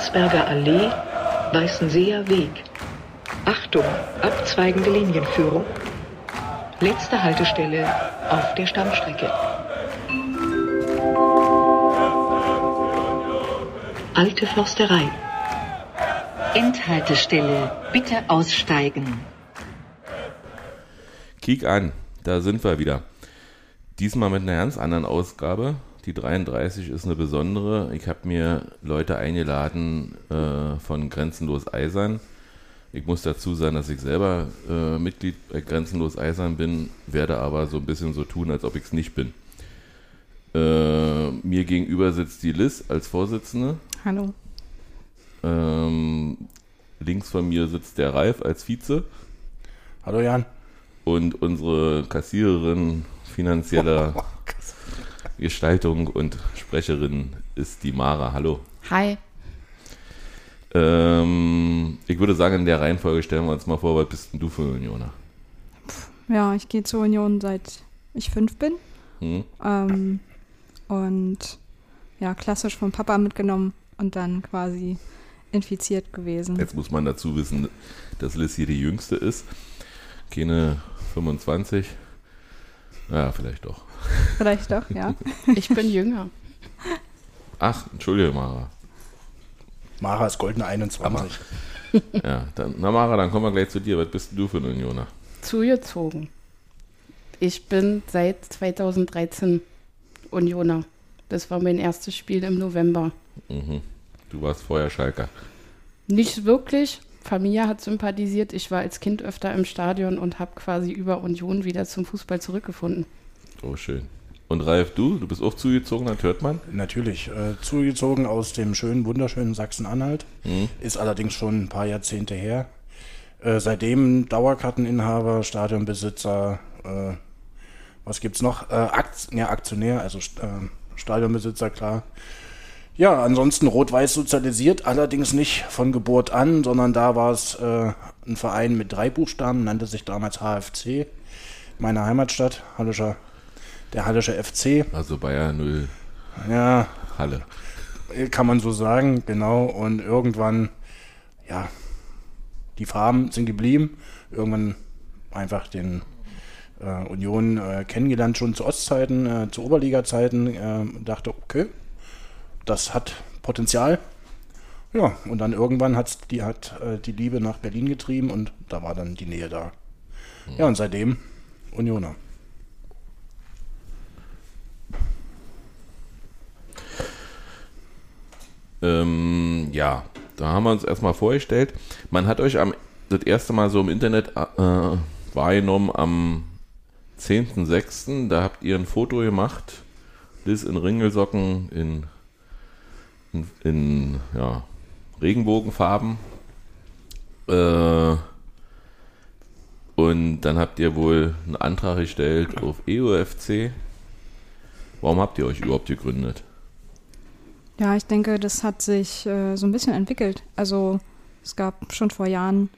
Landsberger Allee, Weißenseer Weg. Achtung, abzweigende Linienführung. Letzte Haltestelle auf der Stammstrecke. Alte Forsterei. Endhaltestelle. Bitte aussteigen. Kiek an, da sind wir wieder. Diesmal mit einer ganz anderen Ausgabe. Die 33 ist eine besondere. Ich habe mir Leute eingeladen äh, von Grenzenlos Eisern. Ich muss dazu sagen, dass ich selber äh, Mitglied bei Grenzenlos Eisern bin, werde aber so ein bisschen so tun, als ob ich es nicht bin. Äh, mir gegenüber sitzt die Liz als Vorsitzende. Hallo. Ähm, links von mir sitzt der Ralf als Vize. Hallo Jan. Und unsere Kassiererin finanzieller Gestaltung und Sprecherin ist die Mara. Hallo. Hi. Ähm, ich würde sagen, in der Reihenfolge stellen wir uns mal vor, was bist denn du für Unioner? Ja, ich gehe zur Union seit ich fünf bin. Hm? Ähm, und ja, klassisch vom Papa mitgenommen und dann quasi infiziert gewesen. Jetzt muss man dazu wissen, dass Liz hier die Jüngste ist. Keine 25. Ja, vielleicht doch. Vielleicht doch, ja. Ich bin jünger. Ach, entschuldige, Mara. Mara ist goldene 21. Ja, dann, na Mara, dann kommen wir gleich zu dir. Was bist denn du für ein Unioner? Zugezogen. Ich bin seit 2013 Unioner. Das war mein erstes Spiel im November. Mhm. Du warst vorher Schalker. Nicht wirklich. Familie hat sympathisiert. Ich war als Kind öfter im Stadion und habe quasi über Union wieder zum Fußball zurückgefunden. Oh, schön. Und Ralf, du? Du bist auch zugezogen, das hört man. Natürlich. Äh, zugezogen aus dem schönen, wunderschönen Sachsen-Anhalt. Mhm. Ist allerdings schon ein paar Jahrzehnte her. Äh, seitdem Dauerkarteninhaber, Stadionbesitzer, äh, was gibt's noch? Äh, Akt ja, Aktionär, also äh, Stadionbesitzer, klar. Ja, ansonsten rot-weiß sozialisiert, allerdings nicht von Geburt an, sondern da war es äh, ein Verein mit drei Buchstaben, nannte sich damals HFC, meine Heimatstadt, Hallischer, der Hallische FC. Also Bayer 0 Ja, Halle. kann man so sagen, genau. Und irgendwann, ja, die Farben sind geblieben. Irgendwann einfach den äh, Union äh, kennengelernt, schon zu Ostzeiten, äh, zu Oberliga-Zeiten. Äh, dachte, okay, das hat Potenzial. Ja, und dann irgendwann hat's die, hat äh, die Liebe nach Berlin getrieben und da war dann die Nähe da. Ja, und seitdem Unioner. Ähm, ja, da haben wir uns erstmal vorgestellt. Man hat euch am, das erste Mal so im Internet äh, wahrgenommen am 10.06. Da habt ihr ein Foto gemacht. Liz in Ringelsocken in, in, ja, Regenbogenfarben. Äh, und dann habt ihr wohl einen Antrag gestellt auf EUFC. Warum habt ihr euch überhaupt gegründet? Ja, ich denke, das hat sich äh, so ein bisschen entwickelt. Also es gab schon vor Jahren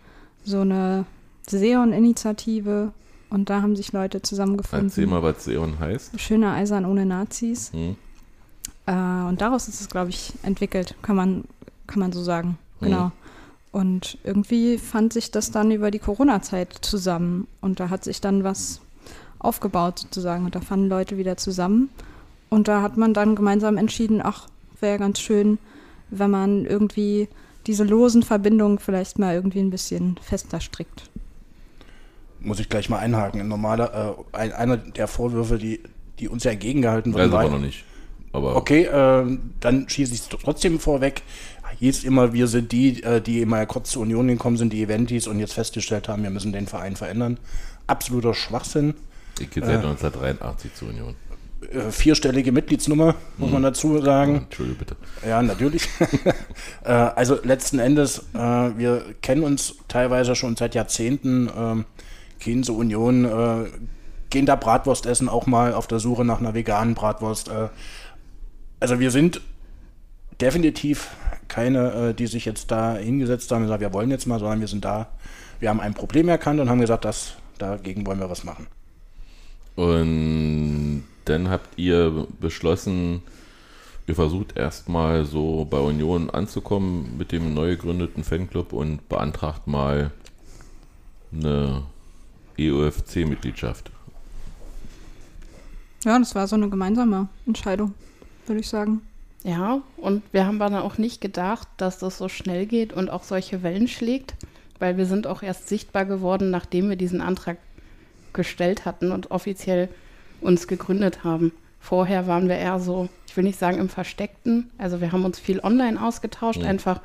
so eine Seon-Initiative und da haben sich Leute zusammengefunden. Erzähl mal, was Seon heißt. Schöner Eisern ohne Nazis. Hm? Äh, und daraus ist es, glaube ich, entwickelt, kann man, kann man so sagen. Genau. Und irgendwie fand sich das dann über die Corona-Zeit zusammen. Und da hat sich dann was aufgebaut sozusagen. Und da fanden Leute wieder zusammen. Und da hat man dann gemeinsam entschieden, ach, wäre ganz schön, wenn man irgendwie diese losen Verbindungen vielleicht mal irgendwie ein bisschen fester strickt. Muss ich gleich mal einhaken. Ein normaler, äh, ein, einer der Vorwürfe, die, die uns ja entgegengehalten wurden, aber war- noch nicht. Aber Okay, ähm, dann schieße ich es trotzdem vorweg. Hieß immer, wir sind die, äh, die immer kurz zur Union gekommen sind, die Eventis und jetzt festgestellt haben, wir müssen den Verein verändern. Absoluter Schwachsinn. ich gehe seit 1983 zur Union. Äh, vierstellige Mitgliedsnummer, muss man dazu sagen. Entschuldige bitte. Ja, natürlich. äh, also letzten Endes, äh, wir kennen uns teilweise schon seit Jahrzehnten, ähm, gehen zur Union, äh, gehen da Bratwurst essen, auch mal auf der Suche nach einer veganen Bratwurst. Also wir sind definitiv keine, äh, die sich jetzt da hingesetzt haben und gesagt, wir wollen jetzt mal, sondern wir sind da, wir haben ein Problem erkannt und haben gesagt, das, dagegen wollen wir was machen. Und dann habt ihr beschlossen, ihr versucht erstmal so bei Union anzukommen mit dem neu gegründeten Fanclub und beantragt mal eine EUFC-Mitgliedschaft. Ja, das war so eine gemeinsame Entscheidung, würde ich sagen. Ja, und wir haben dann auch nicht gedacht, dass das so schnell geht und auch solche Wellen schlägt, weil wir sind auch erst sichtbar geworden, nachdem wir diesen Antrag gestellt hatten und offiziell uns gegründet haben. Vorher waren wir eher so, ich will nicht sagen im Versteckten, also wir haben uns viel online ausgetauscht, Mhm. einfach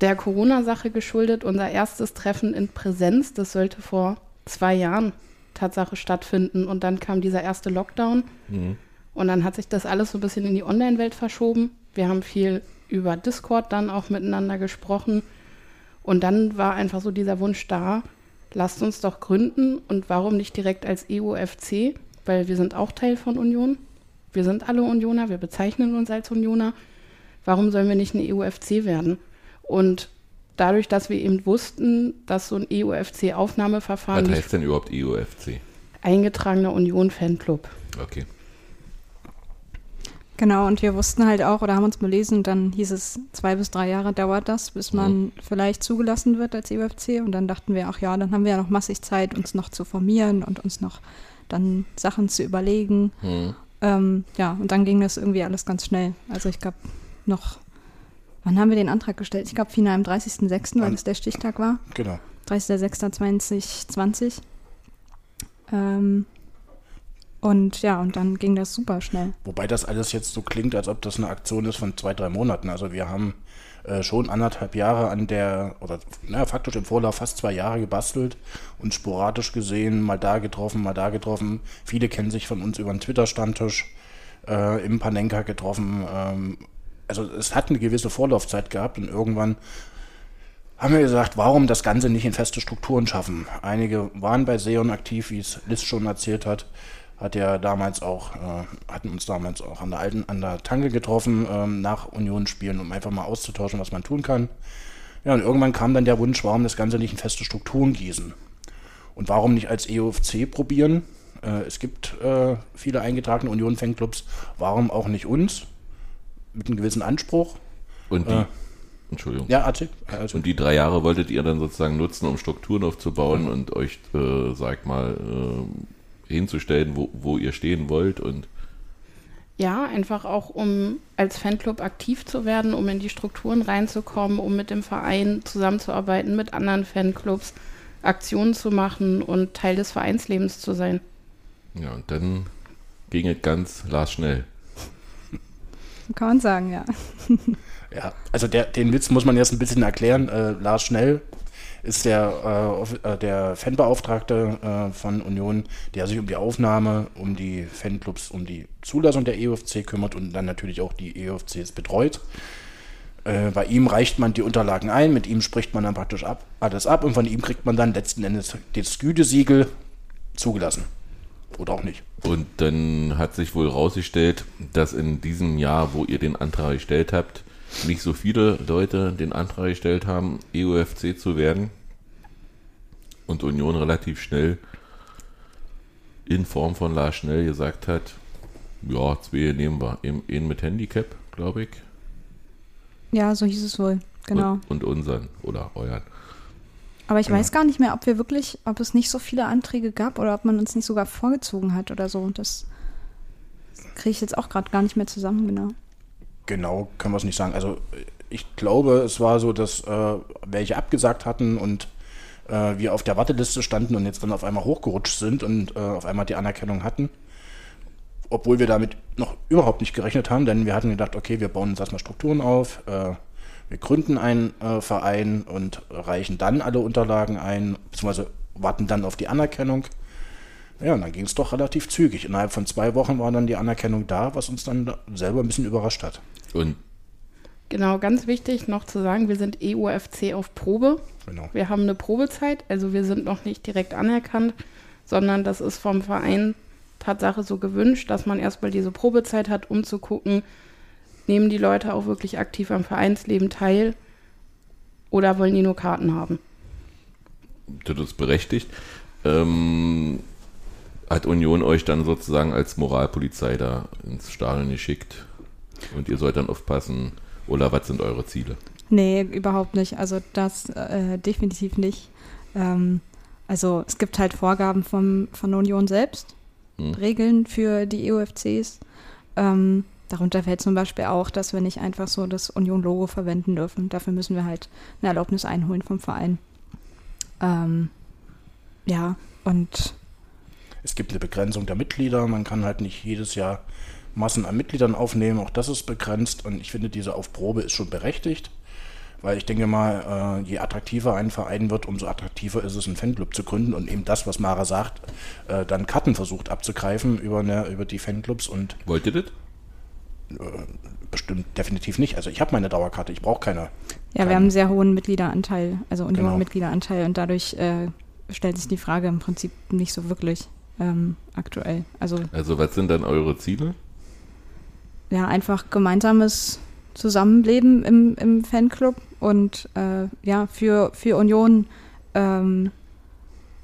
der Corona-Sache geschuldet. Unser erstes Treffen in Präsenz, das sollte vor zwei Jahren Tatsache stattfinden und dann kam dieser erste Lockdown. Mhm. Und dann hat sich das alles so ein bisschen in die Online-Welt verschoben. Wir haben viel über Discord dann auch miteinander gesprochen. Und dann war einfach so dieser Wunsch da, lasst uns doch gründen und warum nicht direkt als EUFC, weil wir sind auch Teil von Union. Wir sind alle Unioner, wir bezeichnen uns als Unioner. Warum sollen wir nicht ein EUFC werden? Und dadurch, dass wir eben wussten, dass so ein EUFC-Aufnahmeverfahren Was heißt denn überhaupt EUFC? eingetragener Union-Fanclub. Okay. Genau, und wir wussten halt auch oder haben uns belesen, dann hieß es, zwei bis drei Jahre dauert das, bis man vielleicht zugelassen wird als EUFC. Und dann dachten wir, ach ja, dann haben wir ja noch massig Zeit, uns noch zu formieren und uns noch dann Sachen zu überlegen. Mhm. Ähm, ja, und dann ging das irgendwie alles ganz schnell. Also ich glaube noch, wann haben wir den Antrag gestellt? Ich glaube final am 30.06., weil das der Stichtag war. Genau. 30.06.2020. Ähm, und ja, und dann ging das super schnell. Wobei das alles jetzt so klingt, als ob das eine Aktion ist von zwei, drei Monaten. Also wir haben äh, schon anderthalb Jahre an der, oder naja, faktisch im Vorlauf fast zwei Jahre gebastelt und sporadisch gesehen, mal da getroffen, mal da getroffen. Viele kennen sich von uns über den Twitter-Stammtisch äh, im Panenka getroffen. Ähm, also es hat eine gewisse Vorlaufzeit gehabt und irgendwann haben wir gesagt, warum das Ganze nicht in feste Strukturen schaffen. Einige waren bei Seon aktiv, wie es Liz schon erzählt hat. Hat ja damals auch, äh, hatten uns damals auch an der alten, an der Tanke getroffen, ähm, nach Unionsspielen, um einfach mal auszutauschen, was man tun kann. Ja, und irgendwann kam dann der Wunsch, warum das Ganze nicht in feste Strukturen gießen. Und warum nicht als EOFC probieren? Äh, es gibt äh, viele eingetragene Union-Fanclubs, warum auch nicht uns? Mit einem gewissen Anspruch. Und die, Äh. Entschuldigung. Ja, erzähl. Also, Und die drei Jahre wolltet ihr dann sozusagen nutzen, um Strukturen aufzubauen und euch, äh, sag mal, äh, hinzustellen, wo, wo ihr stehen wollt und Ja, einfach auch, um als Fanclub aktiv zu werden, um in die Strukturen reinzukommen, um mit dem Verein zusammenzuarbeiten, mit anderen Fanclubs, Aktionen zu machen und Teil des Vereinslebens zu sein. ja, und dann ging es ganz Lars schnell. Kann man sagen, ja. Ja, also der, den Witz muss man jetzt ein bisschen erklären. Äh, Lars Schnell ist der, äh, äh, der Fanbeauftragte äh, von Union, der sich um die Aufnahme, um die Fanclubs, um die Zulassung der EOFC kümmert und dann natürlich auch die EOFCs betreut. Äh, bei ihm reicht man die Unterlagen ein, mit ihm spricht man dann praktisch ab, alles ab und von ihm kriegt man dann letzten Endes das Gütesiegel zugelassen. Oder auch nicht. Und dann hat sich wohl rausgestellt, dass in diesem Jahr, wo ihr den Antrag gestellt habt, nicht so viele Leute den Antrag gestellt haben, EUFC zu werden. Und Union relativ schnell in Form von Lars Schnell gesagt hat, ja, zwei nehmen wir. Einen einen mit Handicap, glaube ich. Ja, so hieß es wohl. Genau. Und, und unseren oder euren. Aber ich Genau. weiß gar nicht mehr, ob wir wirklich, ob es nicht so viele Anträge gab oder ob man uns nicht sogar vorgezogen hat oder so. Das kriege ich jetzt auch gerade gar nicht mehr zusammen, genau. Genau, können wir es nicht sagen. Also ich glaube, es war so, dass äh, welche abgesagt hatten und äh, wir auf der Warteliste standen und jetzt dann auf einmal hochgerutscht sind und äh, auf einmal die Anerkennung hatten. Obwohl wir damit noch überhaupt nicht gerechnet haben, denn wir hatten gedacht, okay, wir bauen uns erstmal Strukturen auf, äh, wir gründen einen äh, Verein und reichen dann alle Unterlagen ein, beziehungsweise warten dann auf die Anerkennung. Ja, und dann ging es doch relativ zügig. Innerhalb von zwei Wochen war dann die Anerkennung da, was uns dann selber ein bisschen überrascht hat. Und Genau, ganz wichtig noch zu sagen, wir sind EUFC auf Probe. Genau. Wir haben eine Probezeit, also wir sind noch nicht direkt anerkannt, sondern das ist vom Verein Tatsache so gewünscht, dass man erstmal diese Probezeit hat, um zu gucken, nehmen die Leute auch wirklich aktiv am Vereinsleben teil oder wollen die nur Karten haben. das ist berechtigt. Ähm, hat Union euch dann sozusagen als Moralpolizei da ins Stadion geschickt? Und ihr sollt dann aufpassen, oder was sind eure Ziele? Nee, überhaupt nicht. Also das äh, definitiv nicht. Ähm, also es gibt halt Vorgaben vom, von Union selbst, Hm. Regeln für die EUFCs. Ähm, darunter fällt zum Beispiel auch, dass wir nicht einfach so das Union-Logo verwenden dürfen. Dafür müssen wir halt eine Erlaubnis einholen vom Verein. Ähm, ja, und Es gibt eine Begrenzung der Mitglieder. Man kann halt nicht jedes Jahr Massen an Mitgliedern aufnehmen. Auch das ist begrenzt. Und ich finde, diese Aufprobe ist schon berechtigt. Weil ich denke mal, äh, je attraktiver ein Verein wird, umso attraktiver ist es, einen Fanclub zu gründen und eben das, was Mara sagt, äh, dann Karten versucht abzugreifen über, eine, über die Fanclubs und Wollt ihr das? bestimmt definitiv nicht. Also ich habe meine Dauerkarte, ich brauche keine. ja, wir haben einen sehr hohen Mitgliederanteil, also Genau. Union-Mitgliederanteil und dadurch äh, stellt sich die Frage im Prinzip nicht so wirklich ähm, aktuell. Also Also was sind dann eure Ziele? ja, einfach gemeinsames Zusammenleben im, im Fanclub und äh, ja, für, für Union ähm,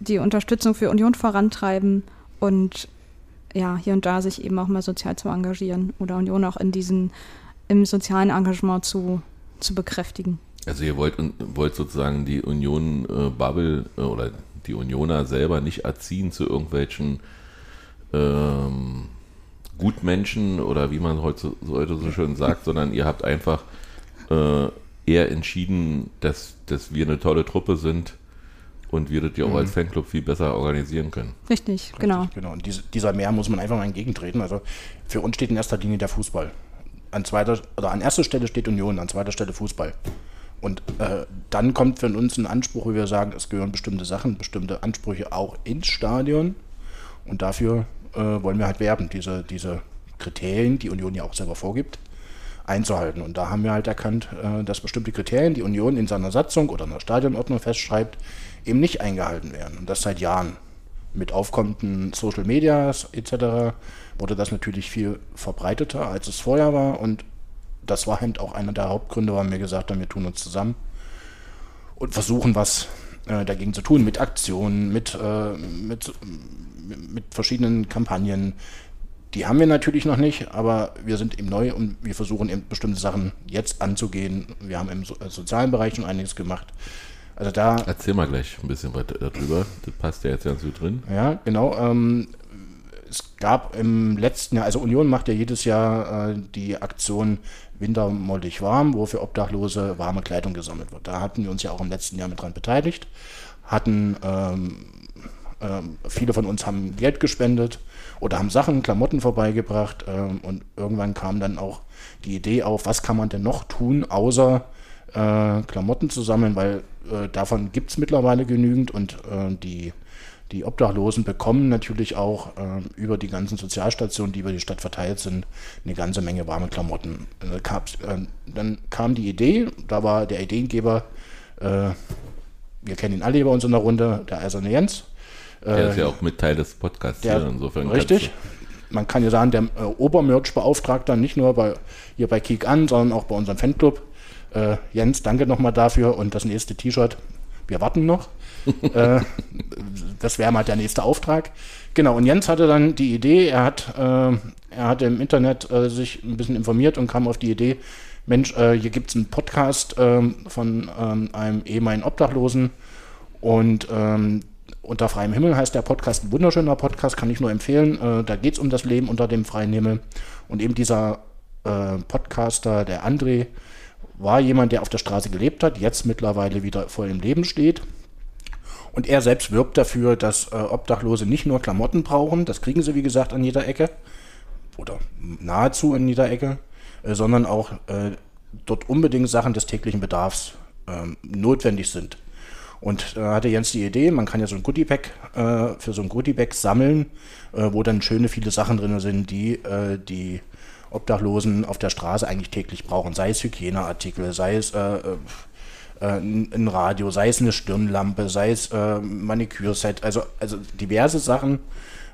die Unterstützung für Union vorantreiben und ja, hier und da sich eben auch mal sozial zu engagieren oder Union auch in diesen, im sozialen Engagement zu, zu bekräftigen. Also ihr wollt, wollt sozusagen die Union-Bubble äh, oder die Unioner selber nicht erziehen zu irgendwelchen ähm, Gutmenschen oder wie man heute, so- heute so schön sagt, sondern ihr habt einfach äh, eher entschieden, dass, dass wir eine tolle Truppe sind und wir das ja auch als Fanclub viel besser organisieren können. Richtig, genau. Richtig, genau. Und diese, dieser Mehr muss man einfach mal entgegentreten. Also für uns steht in erster Linie der Fußball. An zweiter oder an erster Stelle steht Union, an zweiter Stelle Fußball. Und äh, dann kommt für uns ein Anspruch, wo wir sagen, es gehören bestimmte Sachen, bestimmte Ansprüche auch ins Stadion. Und dafür äh, wollen wir halt werben, diese, diese Kriterien, die Union ja auch selber vorgibt, einzuhalten. Und da haben wir halt erkannt, äh, dass bestimmte Kriterien, die Union in seiner Satzung oder in der Stadionordnung festschreibt, eben nicht eingehalten werden. Und das seit Jahren. Mit aufkommenden Social Medias etc. wurde das natürlich viel verbreiteter, als es vorher war. Und das war halt auch einer der Hauptgründe, warum wir gesagt haben, wir tun uns zusammen und versuchen was äh, dagegen zu tun, mit Aktionen, mit, äh, mit, mit verschiedenen Kampagnen. Die haben wir natürlich noch nicht, aber wir sind eben neu und wir versuchen eben bestimmte Sachen jetzt anzugehen. Wir haben im so äh, sozialen Bereich schon einiges gemacht. Also da Erzähl mal gleich ein bisschen was darüber. Das passt ja jetzt ganz gut drin. ja, genau. Ähm, es gab im letzten Jahr, also Union macht ja jedes Jahr äh, die Aktion Winter mollig warm, wo für Obdachlose warme Kleidung gesammelt wird. Da hatten wir uns ja auch im letzten Jahr mit dran beteiligt, hatten ähm, ähm, viele von uns haben Geld gespendet oder haben Sachen, Klamotten vorbeigebracht ähm, und irgendwann kam dann auch die Idee auf, was kann man denn noch tun, außer äh, Klamotten zu sammeln, weil äh, davon gibt es mittlerweile genügend und äh, die, die Obdachlosen bekommen natürlich auch äh, über die ganzen Sozialstationen, die über die Stadt verteilt sind, eine ganze Menge warme Klamotten. Äh, äh, dann kam die Idee, da war der Ideengeber, äh, wir kennen ihn alle hier bei uns in der Runde, der Eiserne Jens. Der Äh, ist ja auch mit Teil des Podcasts der, hier, insofern. richtig. Man kann ja sagen, der äh, Obermerch-Beauftragter, nicht nur bei, hier bei Kick an, sondern auch bei unserem Fanclub. Äh, Jens, danke nochmal dafür und das nächste T-Shirt, wir warten noch. Äh, das wäre mal der nächste Auftrag. Genau, und Jens hatte dann die Idee, er hat, äh, er hat im Internet äh, sich ein bisschen informiert und kam auf die Idee, Mensch, äh, hier gibt es einen Podcast ähm, von ähm, einem ehemaligen Obdachlosen und ähm, unter freiem Himmel heißt der Podcast, ein wunderschöner Podcast, kann ich nur empfehlen. Äh, da geht es um das Leben unter dem freien Himmel. Und eben dieser äh, Podcaster, der André, war jemand, der auf der Straße gelebt hat, jetzt mittlerweile wieder voll im Leben steht. Und er selbst wirbt dafür, dass äh, Obdachlose nicht nur Klamotten brauchen, das kriegen sie wie gesagt an jeder Ecke oder nahezu in jeder Ecke, äh, sondern auch äh, dort unbedingt Sachen des täglichen Bedarfs ähm, notwendig sind. Und da hatte Jens die Idee, man kann ja so ein Goodie-Bag äh, für so ein Goodie-Bag sammeln, äh, wo dann schöne viele Sachen drin sind, die die Obdachlosen auf der Straße eigentlich täglich brauchen. Sei es Hygieneartikel, sei es äh, ein ein Radio, sei es eine Stirnlampe, sei es äh, Manikürset, also, also diverse Sachen,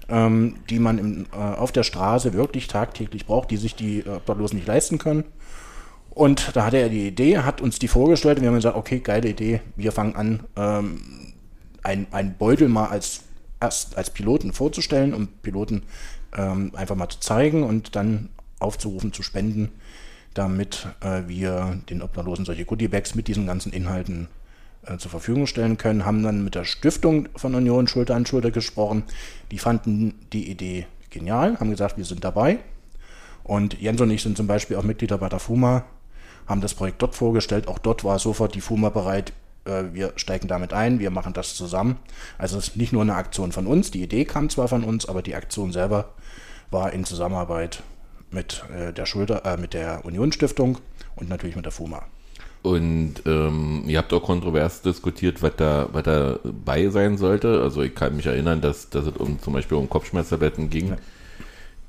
ähm, die man im, äh, auf der Straße wirklich tagtäglich braucht, die sich die Obdachlosen nicht leisten können. Und da hatte er die Idee, hat uns die vorgestellt und wir haben gesagt, okay, geile Idee, wir fangen an, ähm, ein, ein Beutel mal als, erst als Piloten vorzustellen, um Piloten ähm, einfach mal zu zeigen und dann aufzurufen, zu spenden, damit äh, wir den Obdachlosen solche Goodiebags mit diesen ganzen Inhalten äh, zur Verfügung stellen können. Haben dann mit der Stiftung von Union Schulter an Schulter gesprochen. Die fanden die Idee genial, haben gesagt, wir sind dabei. Und Jens und ich sind zum Beispiel auch Mitglieder bei der FUMA, haben das Projekt dort vorgestellt. Auch dort war sofort die FUMA bereit, äh, wir steigen damit ein, wir machen das zusammen. Also es ist nicht nur eine Aktion von uns, die Idee kam zwar von uns, aber die Aktion selber war in Zusammenarbeit mit äh, der Schulter, äh, mit der Union Stiftung und natürlich mit der FUMA. Und ähm, ihr habt auch kontrovers diskutiert, was da, was da bei sein sollte. Also ich kann mich erinnern, dass, dass es um zum Beispiel um Kopfschmerztabletten ging, ja.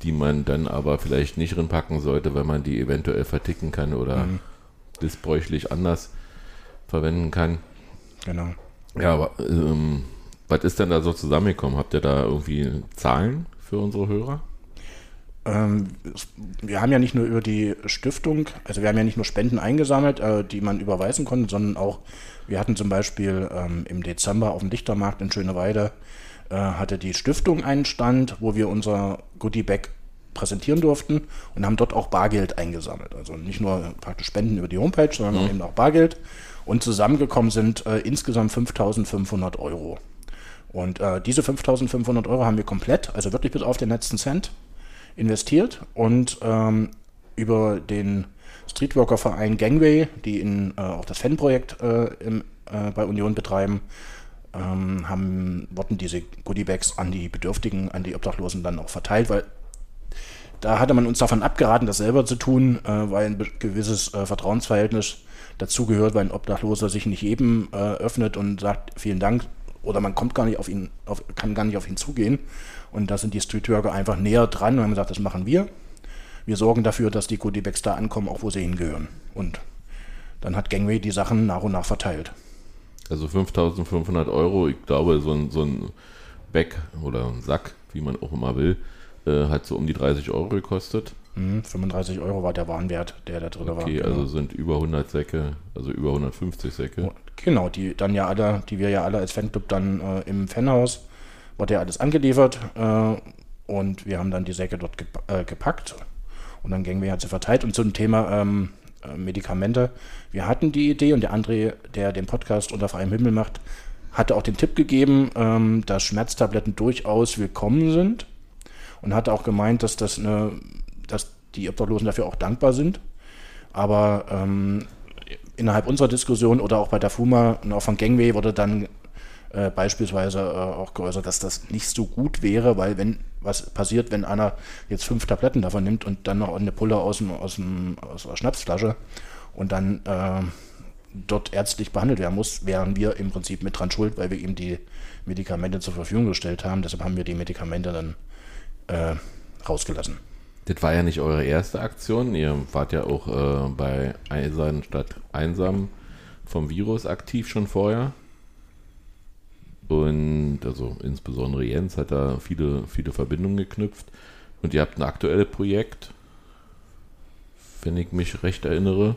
die man dann aber vielleicht nicht rinpacken sollte, weil man die eventuell verticken kann oder mhm. missbräuchlich anders verwenden kann. Genau. Ja, aber ähm, was ist denn da so zusammengekommen? Habt ihr da irgendwie Zahlen für unsere Hörer? Ähm, wir haben ja nicht nur über die Stiftung, also wir haben ja nicht nur Spenden eingesammelt, äh, die man überweisen konnte, sondern auch, wir hatten zum Beispiel ähm, im Dezember auf dem Lichtermarkt in Schöneweide, äh, hatte die Stiftung einen Stand, wo wir unser Goodie-Bag präsentieren durften und haben dort auch Bargeld eingesammelt. Also nicht nur praktisch Spenden über die Homepage, sondern mhm. eben auch Bargeld. Und zusammengekommen sind äh, insgesamt 5500 Euro. Und diese 5500 Euro haben wir komplett, also wirklich bis auf den letzten Cent, investiert und ähm, über den Streetworker-Verein Gangway, die in, äh, auch das Fanprojekt äh, im, äh, bei Union betreiben, ähm, haben, wurden diese Goodiebags an die Bedürftigen, an die Obdachlosen dann auch verteilt, weil da hatte man uns davon abgeraten, das selber zu tun, äh, weil ein gewisses äh, Vertrauensverhältnis dazugehört, weil ein Obdachloser sich nicht jedem äh, öffnet und sagt vielen Dank oder man kommt gar nicht auf ihn, auf, kann gar nicht auf ihn zugehen. Und da sind die Streetworker einfach näher dran und haben gesagt, das machen wir. Wir sorgen dafür, dass die Goodiebags da ankommen, auch wo sie hingehören. Und dann hat Gangway die Sachen nach und nach verteilt. Also 5500 Euro, ich glaube, so ein, so ein Bag oder ein Sack, wie man auch immer will, äh, hat so um die 30 Euro gekostet. 35 mhm, Euro war der Warenwert, der da drin okay, war. Okay, genau. also sind über 100 Säcke, also über 150 Säcke. Genau, die dann ja alle, die wir ja alle als Fanclub dann äh, im Fanhaus wurde ja alles angeliefert äh, und wir haben dann die Säcke dort gep äh, gepackt und dann gingen wir hat sie verteilt. Und zum Thema ähm, äh, Medikamente, wir hatten die Idee und der André, der den Podcast unter freiem Himmel macht, hatte auch den Tipp gegeben, ähm, dass Schmerztabletten durchaus willkommen sind und hatte auch gemeint, dass das eine, dass die Obdachlosen dafür auch dankbar sind. Aber ähm, innerhalb unserer Diskussion oder auch bei der FUMA und auch von Gangway wurde dann äh, beispielsweise äh, auch geäußert, dass das nicht so gut wäre, weil wenn was passiert, wenn einer jetzt fünf Tabletten davon nimmt und dann noch eine Pulle aus, dem, aus, dem, aus der Schnapsflasche und dann äh, dort ärztlich behandelt werden muss, wären wir im Prinzip mit dran schuld, weil wir ihm die Medikamente zur Verfügung gestellt haben. Deshalb haben wir die Medikamente dann äh, rausgelassen. Das war ja nicht eure erste Aktion. Ihr wart ja auch äh, bei Eisern statt Einsam vom Virus aktiv schon vorher. Und also insbesondere Jens hat da viele, viele Verbindungen geknüpft. Und ihr habt ein aktuelles Projekt, wenn ich mich recht erinnere,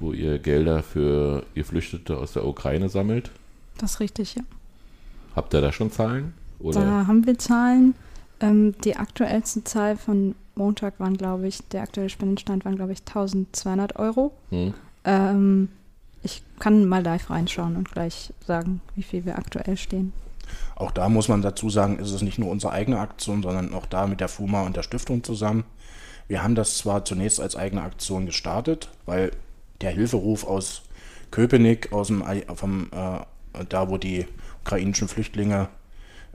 wo ihr Gelder für Geflüchtete aus der Ukraine sammelt. Das ist richtig, ja. Habt ihr da schon Zahlen? Oder? Da haben wir Zahlen. Ähm, die aktuellste Zahl von Montag waren, glaube ich, der aktuelle Spendenstand waren, glaube ich, 1200 Euro. Hm. Ähm, ich kann mal live reinschauen und gleich sagen, wie viel wir aktuell stehen. Auch da muss man dazu sagen, ist es nicht nur unsere eigene Aktion, sondern auch da mit der FUMA und der Stiftung zusammen. Wir haben das zwar zunächst als eigene Aktion gestartet, weil der Hilferuf aus Köpenick, aus dem, vom, äh, da wo die ukrainischen Flüchtlinge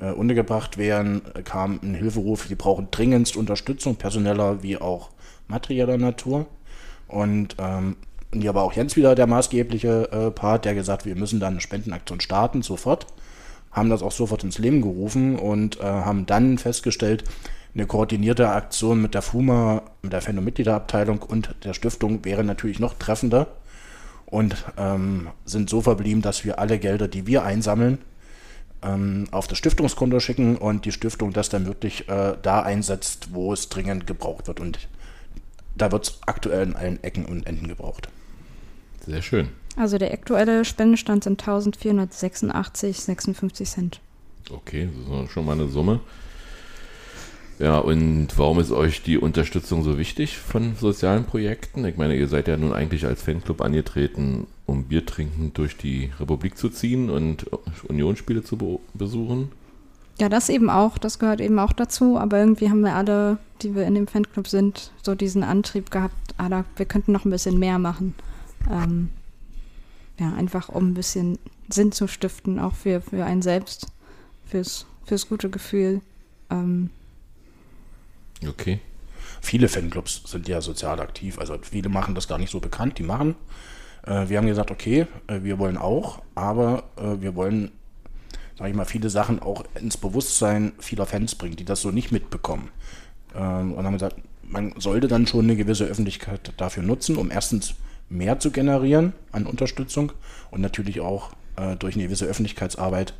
äh, untergebracht werden, kam ein Hilferuf, die brauchen dringendst Unterstützung, personeller wie auch materieller Natur. Und ähm, hier war auch Jens wieder der maßgebliche äh, Part, der gesagt, wir müssen dann eine Spendenaktion starten, sofort. Haben das auch sofort ins Leben gerufen und äh, haben dann festgestellt, eine koordinierte Aktion mit der FUMA, mit der Phänomitgliederabteilung und der Stiftung wäre natürlich noch treffender und ähm, sind so verblieben, dass wir alle Gelder, die wir einsammeln, ähm, auf das Stiftungskonto schicken und die Stiftung das dann wirklich äh, da einsetzt, wo es dringend gebraucht wird. Und da wird es aktuell in allen Ecken und Enden gebraucht. Sehr schön. Also der aktuelle Spendenstand sind 1486,56 Cent. Okay, das ist schon mal eine Summe. Ja, und warum ist euch die Unterstützung so wichtig von sozialen Projekten? Ich meine, ihr seid ja nun eigentlich als Fanclub angetreten, um Bier trinken durch die Republik zu ziehen und Unionsspiele zu besuchen. Ja, das eben auch, das gehört eben auch dazu, aber irgendwie haben wir alle, die wir in dem Fanclub sind, so diesen Antrieb gehabt, ah, wir könnten noch ein bisschen mehr machen. Ähm, ja, einfach um ein bisschen Sinn zu stiften, auch für, für einen selbst, fürs, fürs gute Gefühl. Ähm, okay. Viele Fanclubs sind ja sozial aktiv, also viele machen das gar nicht so bekannt, die machen. Äh, wir haben gesagt, okay, äh, wir wollen auch, aber äh, wir wollen, sage ich mal, viele Sachen auch ins Bewusstsein vieler Fans bringen, die das so nicht mitbekommen. Ähm, und haben gesagt, man sollte dann schon eine gewisse Öffentlichkeit dafür nutzen, um erstens mehr zu generieren an Unterstützung und natürlich auch durch eine gewisse Öffentlichkeitsarbeit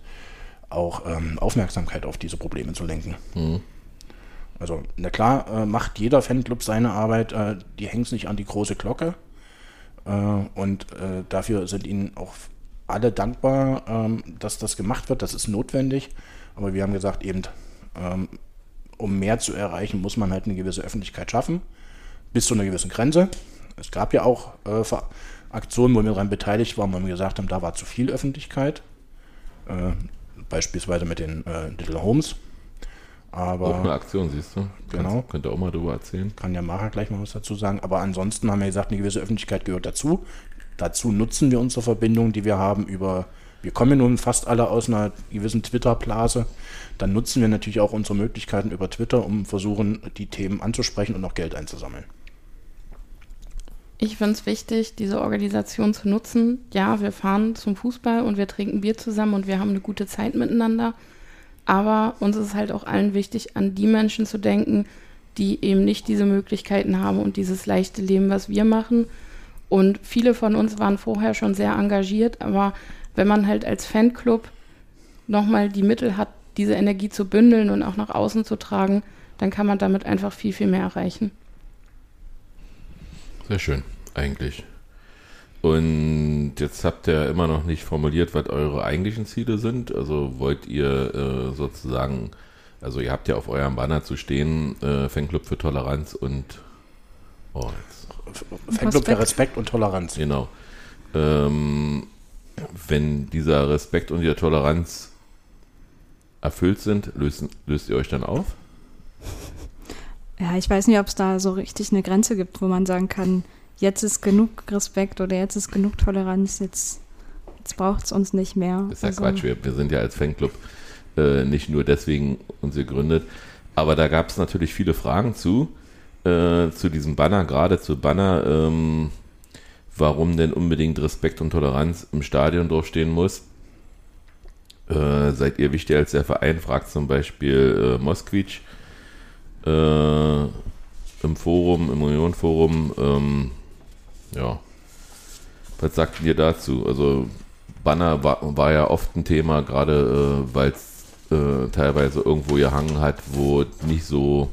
auch ähm, Aufmerksamkeit auf diese Probleme zu lenken. Mhm. Also, na klar, macht jeder Fanclub seine Arbeit, die hängt es nicht an die große Glocke. Äh, und äh, dafür sind ihnen auch alle dankbar, ähm, dass das gemacht wird. Das ist notwendig. Aber wir haben gesagt, eben, ähm, um mehr zu erreichen, muss man halt eine gewisse Öffentlichkeit schaffen. Bis zu einer gewissen Grenze. Es gab ja auch äh, Aktionen, wo wir daran beteiligt waren, wo wir gesagt haben, da war zu viel Öffentlichkeit. Beispielsweise mit den Little Homes. Aber, auch eine Aktion, siehst du. Genau. Kannst, könnt ihr auch mal drüber erzählen. Kann ja Mara gleich mal was dazu sagen. Aber ansonsten haben wir gesagt, eine gewisse Öffentlichkeit gehört dazu. Dazu nutzen wir unsere Verbindung, die wir haben über, wir kommen ja nun fast alle aus einer gewissen Twitter-Blase. Dann nutzen wir natürlich auch unsere Möglichkeiten über Twitter, um versuchen, die Themen anzusprechen und noch Geld einzusammeln. Ich finde es wichtig, diese Organisation zu nutzen. Ja, wir fahren zum Fußball und wir trinken Bier zusammen und wir haben eine gute Zeit miteinander. Aber uns ist halt auch allen wichtig, an die Menschen zu denken, die eben nicht diese Möglichkeiten haben und dieses leichte Leben, was wir machen. Und viele von uns waren vorher schon sehr engagiert, aber wenn man halt als Fanclub nochmal die Mittel hat, diese Energie zu bündeln und auch nach außen zu tragen, dann kann man damit einfach viel, viel mehr erreichen. Sehr schön, eigentlich. Und jetzt habt ihr immer noch nicht formuliert, was eure eigentlichen Ziele sind. Also wollt ihr äh, sozusagen, also ihr habt ja auf eurem Banner zu stehen, äh, Fanclub für Toleranz und oh, Fanclub für Respekt und Toleranz. Genau. Ähm, wenn dieser Respekt und die Toleranz erfüllt sind, löst, löst ihr euch dann auf? Ja, ich weiß nicht, ob es da so richtig eine Grenze gibt, wo man sagen kann, jetzt ist genug Respekt oder jetzt ist genug Toleranz, jetzt, jetzt braucht es uns nicht mehr. Das ist ja also, Quatsch, wir, wir, sind ja als Fanclub äh, nicht nur deswegen uns gegründet, aber da gab es natürlich viele Fragen zu, äh, zu diesem Banner, gerade zu Banner, ähm, warum denn unbedingt Respekt und Toleranz im Stadion draufstehen muss. Äh, seid ihr wichtig als der Verein, fragt zum Beispiel äh, Moskwitsch äh, im Forum, im Union-Forum. Ähm, ja, was sagt ihr dazu? Also Banner war, war ja oft ein Thema, gerade äh, weil es äh, teilweise irgendwo gehangen hat, wo nicht so,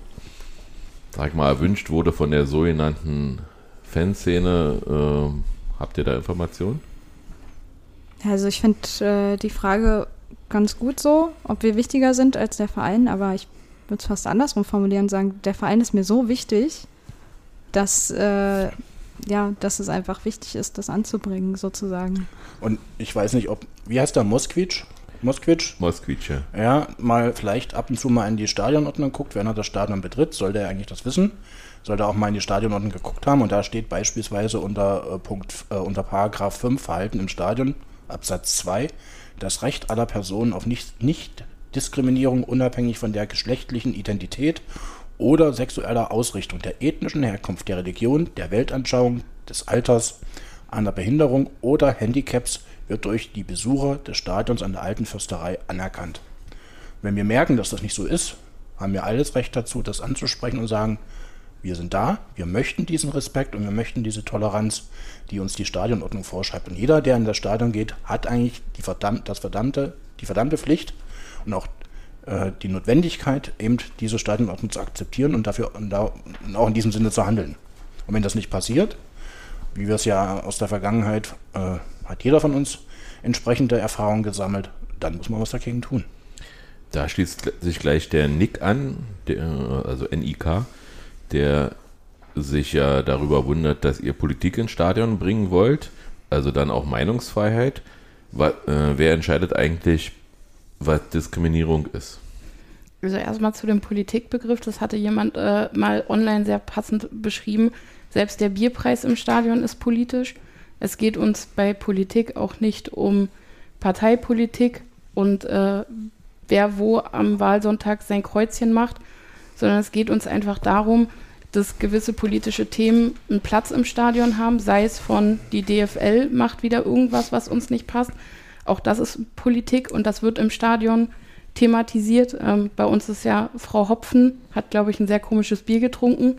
sag ich mal, erwünscht wurde von der sogenannten Fanszene. Äh, habt ihr da Informationen? Also ich finde äh, die Frage ganz gut so, ob wir wichtiger sind als der Verein, aber ich würde es fast andersrum formulieren und sagen, der Verein ist mir so wichtig, dass, äh, ja, dass es einfach wichtig ist, das anzubringen, sozusagen. Und ich weiß nicht, ob, wie heißt der, Moskwitsch? Moskwitsch? Moskwitsch, ja. Ja, mal vielleicht ab und zu mal in die Stadionordnung guckt, wenn er das Stadion betritt, sollte er eigentlich das wissen. Sollte auch mal in die Stadionordnung geguckt haben und da steht beispielsweise unter äh, Punkt, äh, unter Paragraph 5 Verhalten im Stadion, Absatz 2, das Recht aller Personen auf nicht, nicht Diskriminierung unabhängig von der geschlechtlichen Identität oder sexueller Ausrichtung, der ethnischen Herkunft, der Religion, der Weltanschauung, des Alters, einer Behinderung oder Handicaps wird durch die Besucher des Stadions an der Alten Fürsterei anerkannt. Wenn wir merken, dass das nicht so ist, haben wir alles Recht dazu, das anzusprechen und sagen, wir sind da, wir möchten diesen Respekt und wir möchten diese Toleranz, die uns die Stadionordnung vorschreibt. Und jeder, der in das Stadion geht, hat eigentlich die, verdammt, das verdammte, die verdammte Pflicht, und auch äh, die Notwendigkeit, eben diese Stadionordnung zu akzeptieren und dafür und, auch in diesem Sinne zu handeln. Und wenn das nicht passiert, wie wir es ja aus der Vergangenheit, äh, hat jeder von uns entsprechende Erfahrungen gesammelt, dann muss man was dagegen tun. Da schließt sich gleich der Nick an, der, also NIK, der sich ja darüber wundert, dass ihr Politik ins Stadion bringen wollt, also dann auch Meinungsfreiheit. Äh, wer entscheidet eigentlich, was Diskriminierung ist? Also erstmal zu dem Politikbegriff, das hatte jemand äh, mal online sehr passend beschrieben. Selbst der Bierpreis im Stadion ist politisch. Es geht uns bei Politik auch nicht um Parteipolitik und äh, wer wo am Wahlsonntag sein Kreuzchen macht, sondern es geht uns einfach darum, dass gewisse politische Themen einen Platz im Stadion haben, sei es von die DFL macht wieder irgendwas, was uns nicht passt. Auch das ist Politik und das wird im Stadion thematisiert. Ähm, bei uns ist ja Frau Hopfen, hat, glaube ich, ein sehr komisches Bier getrunken,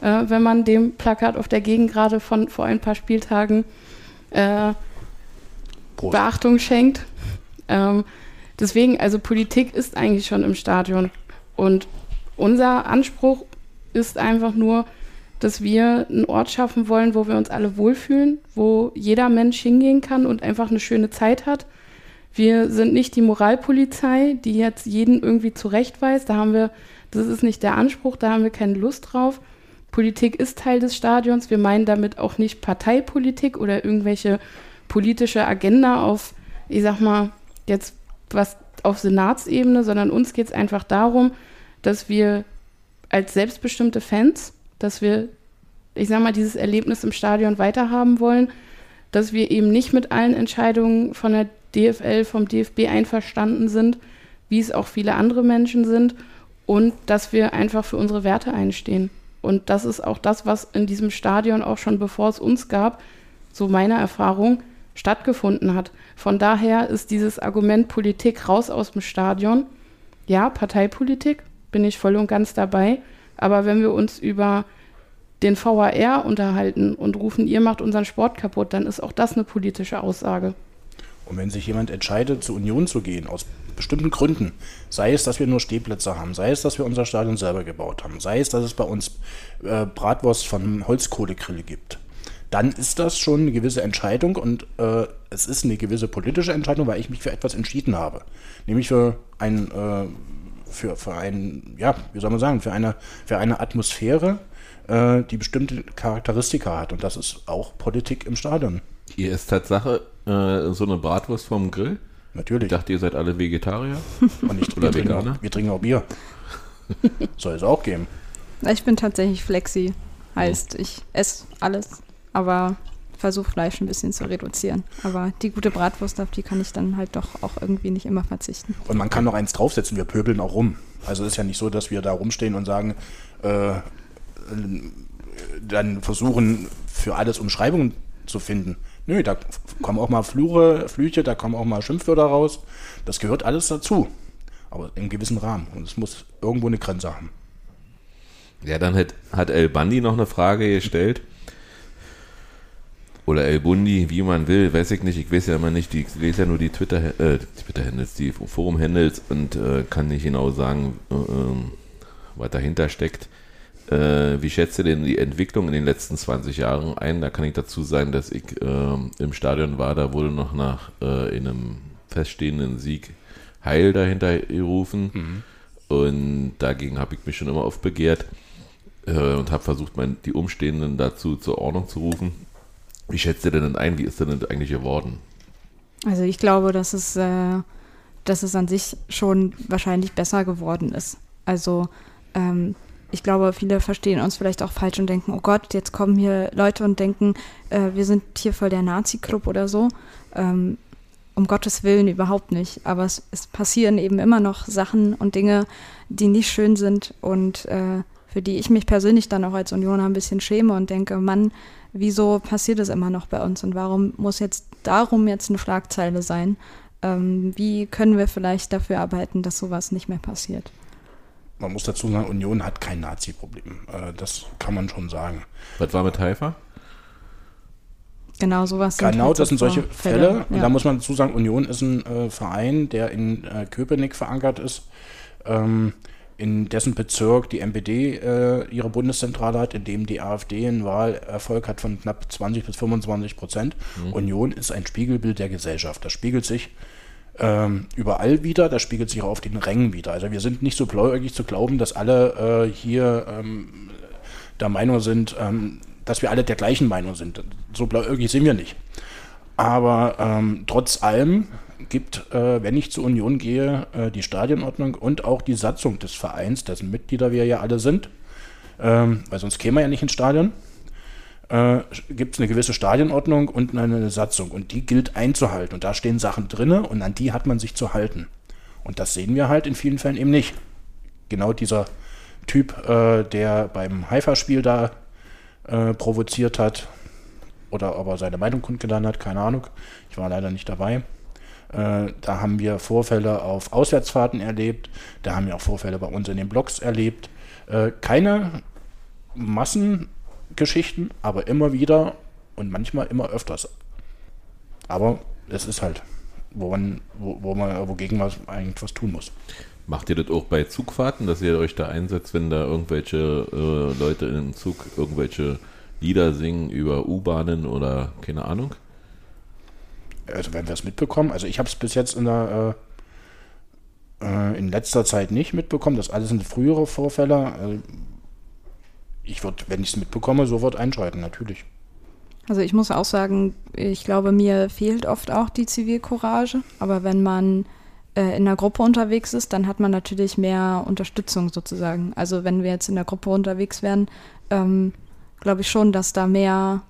äh, wenn man dem Plakat auf der Gegend gerade von vor ein paar Spieltagen äh, Beachtung schenkt. Ähm, deswegen, also Politik ist eigentlich schon im Stadion. Und unser Anspruch ist einfach nur, dass wir einen Ort schaffen wollen, wo wir uns alle wohlfühlen, wo jeder Mensch hingehen kann und einfach eine schöne Zeit hat. Wir sind nicht die Moralpolizei, die jetzt jeden irgendwie zurechtweist. Da haben wir, das ist nicht der Anspruch, da haben wir keine Lust drauf. Politik ist Teil des Stadions. Wir meinen damit auch nicht Parteipolitik oder irgendwelche politische Agenda auf, ich sag mal, jetzt was auf Senatsebene, sondern uns geht es einfach darum, dass wir als selbstbestimmte Fans, dass wir, ich sag mal, dieses Erlebnis im Stadion weiterhaben wollen, dass wir eben nicht mit allen Entscheidungen von der DFL, vom DFB einverstanden sind, wie es auch viele andere Menschen sind und dass wir einfach für unsere Werte einstehen. Und das ist auch das, was in diesem Stadion auch schon bevor es uns gab, so meine Erfahrung, stattgefunden hat. Von daher ist dieses Argument Politik raus aus dem Stadion, ja, Parteipolitik, bin ich voll und ganz dabei. Aber wenn wir uns über den VAR unterhalten und rufen, ihr macht unseren Sport kaputt, dann ist auch das eine politische Aussage. Und wenn sich jemand entscheidet, zur Union zu gehen, aus bestimmten Gründen, sei es, dass wir nur Stehplätze haben, sei es, dass wir unser Stadion selber gebaut haben, sei es, dass es bei uns äh, Bratwurst von Holzkohlegrill gibt, dann ist das schon eine gewisse Entscheidung und äh, es ist eine gewisse politische Entscheidung, weil ich mich für etwas entschieden habe. Nämlich für ein, äh, für, für ein, ja, wie soll man sagen, für eine, für eine Atmosphäre, äh, die bestimmte Charakteristika hat. Und das ist auch Politik im Stadion. Ihr ist Tatsache äh, so eine Bratwurst vom Grill? Natürlich. Ich dachte, ihr seid alle Vegetarier. Und ich, Oder wir, trinken Veganer? auch, wir trinken auch Bier. Soll es auch geben. Ich bin tatsächlich flexi. Heißt, ich esse alles, aber versuche Fleisch ein bisschen zu reduzieren. Aber die gute Bratwurst, auf die kann ich dann halt doch auch irgendwie nicht immer verzichten. Und man kann noch eins draufsetzen, wir pöbeln auch rum. Also es ist ja nicht so, dass wir da rumstehen und sagen, äh, dann versuchen, für alles Umschreibungen zu finden. Nö, da kommen auch mal Flure, Flüche, da kommen auch mal Schimpfwörter raus. Das gehört alles dazu. Aber im gewissen Rahmen. Und es muss irgendwo eine Grenze haben. Ja, dann hat, hat El Bandi noch eine Frage gestellt. Oder El Bundi, wie man will, weiß ich nicht. Ich weiß ja immer nicht, die, ich lese ja nur die Twitter, äh, Twitter-Handles, die Forum-Handles und äh, kann nicht genau sagen, äh, ähm, was dahinter steckt. Äh, wie schätzt ihr denn die Entwicklung in den letzten 20 Jahren ein? Da kann ich dazu sagen, dass ich ähm, im Stadion war, da wurde noch nach äh, in einem feststehenden Sieg Heil dahinter gerufen. Und dagegen habe ich mich schon immer oft begehrt äh, und habe versucht, mein, die Umstehenden dazu zur Ordnung zu rufen. Wie schätzt ihr denn ein? Wie ist denn eigentlich geworden? Also ich glaube, dass es, äh, dass es an sich schon wahrscheinlich besser geworden ist. Also ähm, ich glaube, viele verstehen uns vielleicht auch falsch und denken, oh Gott, jetzt kommen hier Leute und denken, äh, wir sind hier voll der Nazi-Club oder so. Ähm, um Gottes Willen überhaupt nicht. Aber es, es passieren eben immer noch Sachen und Dinge, die nicht schön sind und äh, für die ich mich persönlich dann auch als Unioner ein bisschen schäme und denke, Mann, wieso passiert es immer noch bei uns und warum muss jetzt darum jetzt eine Schlagzeile sein? Ähm, wie können wir vielleicht dafür arbeiten, dass sowas nicht mehr passiert? Man muss dazu sagen, Union hat kein Nazi-Problem. Äh, das kann man schon sagen. Was war mit Haifa? Genau, sowas sind Genau, das so sind solche Fälle. Und ja. da muss man dazu sagen, Union ist ein äh, Verein, der in äh, Köpenick verankert ist, ähm, in dessen Bezirk die MPD äh, ihre Bundeszentrale hat, in dem die AfD einen Wahlerfolg hat von knapp 20 bis 25 Prozent. Union ist ein Spiegelbild der Gesellschaft. Das spiegelt sich ähm, überall wieder. Das spiegelt sich auch auf den Rängen wieder. Also wir sind nicht so blauäugig zu glauben, dass alle äh, hier ähm, der Meinung sind, ähm, dass wir alle der gleichen Meinung sind. So blauäugig sind wir nicht. Aber ähm, trotz allem gibt, äh, wenn ich zur Union gehe, äh, die Stadionordnung und auch die Satzung des Vereins, dessen Mitglieder wir ja alle sind, ähm, weil sonst käme ja nicht ins Stadion, äh, gibt es eine gewisse Stadionordnung und eine Satzung und die gilt einzuhalten. Und da stehen Sachen drin und an die hat man sich zu halten. Und das sehen wir halt in vielen Fällen eben nicht. Genau dieser Typ, äh, der beim Haifa-Spiel da äh, provoziert hat oder ob er seine Meinung kundgetan hat, keine Ahnung. Ich war leider nicht dabei. Äh, da haben wir Vorfälle auf Auswärtsfahrten erlebt. Da haben wir auch Vorfälle bei uns in den Blogs erlebt. Äh, keine Massengeschichten, aber immer wieder und manchmal immer öfters. Aber es ist halt, wo man, wo, wo man, wogegen man eigentlich was tun muss. Macht ihr das auch bei Zugfahrten, dass ihr euch da einsetzt, wenn da irgendwelche äh, Leute im Zug irgendwelche Lieder singen über U-Bahnen oder keine Ahnung? Also wenn wir es mitbekommen, also ich habe es bis jetzt in der äh, äh, in letzter Zeit nicht mitbekommen. Das alles sind frühere Vorfälle. Also ich würde, wenn ich es mitbekomme, sofort einschreiten, natürlich. Also ich muss auch sagen, ich glaube, mir fehlt oft auch die Zivilcourage. Aber wenn man äh, in einer Gruppe unterwegs ist, dann hat man natürlich mehr Unterstützung sozusagen. Also wenn wir jetzt in der Gruppe unterwegs wären, ähm, glaube ich schon, dass da mehr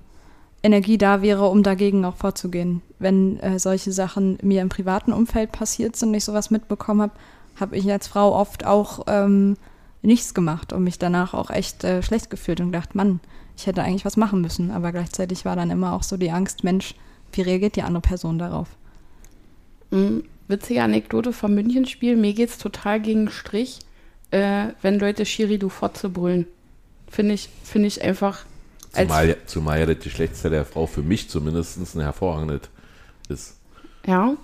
Energie da wäre, um dagegen auch vorzugehen. Wenn äh, solche Sachen mir im privaten Umfeld passiert sind und ich sowas mitbekommen habe, habe ich als Frau oft auch ähm, nichts gemacht und mich danach auch echt äh, schlecht gefühlt und gedacht, Mann, ich hätte eigentlich was machen müssen. Aber gleichzeitig war dann immer auch so die Angst, Mensch, wie reagiert die andere Person darauf? Mhm. Witzige Anekdote vom Münchenspiel. Mir geht es total gegen Strich, äh, wenn Leute Schiri du fortzubrüllen. Finde ich, find ich einfach Zumal, zumal ja das Geschlechtsteil der Frau für mich zumindest ein hervorragendes ist. Ja.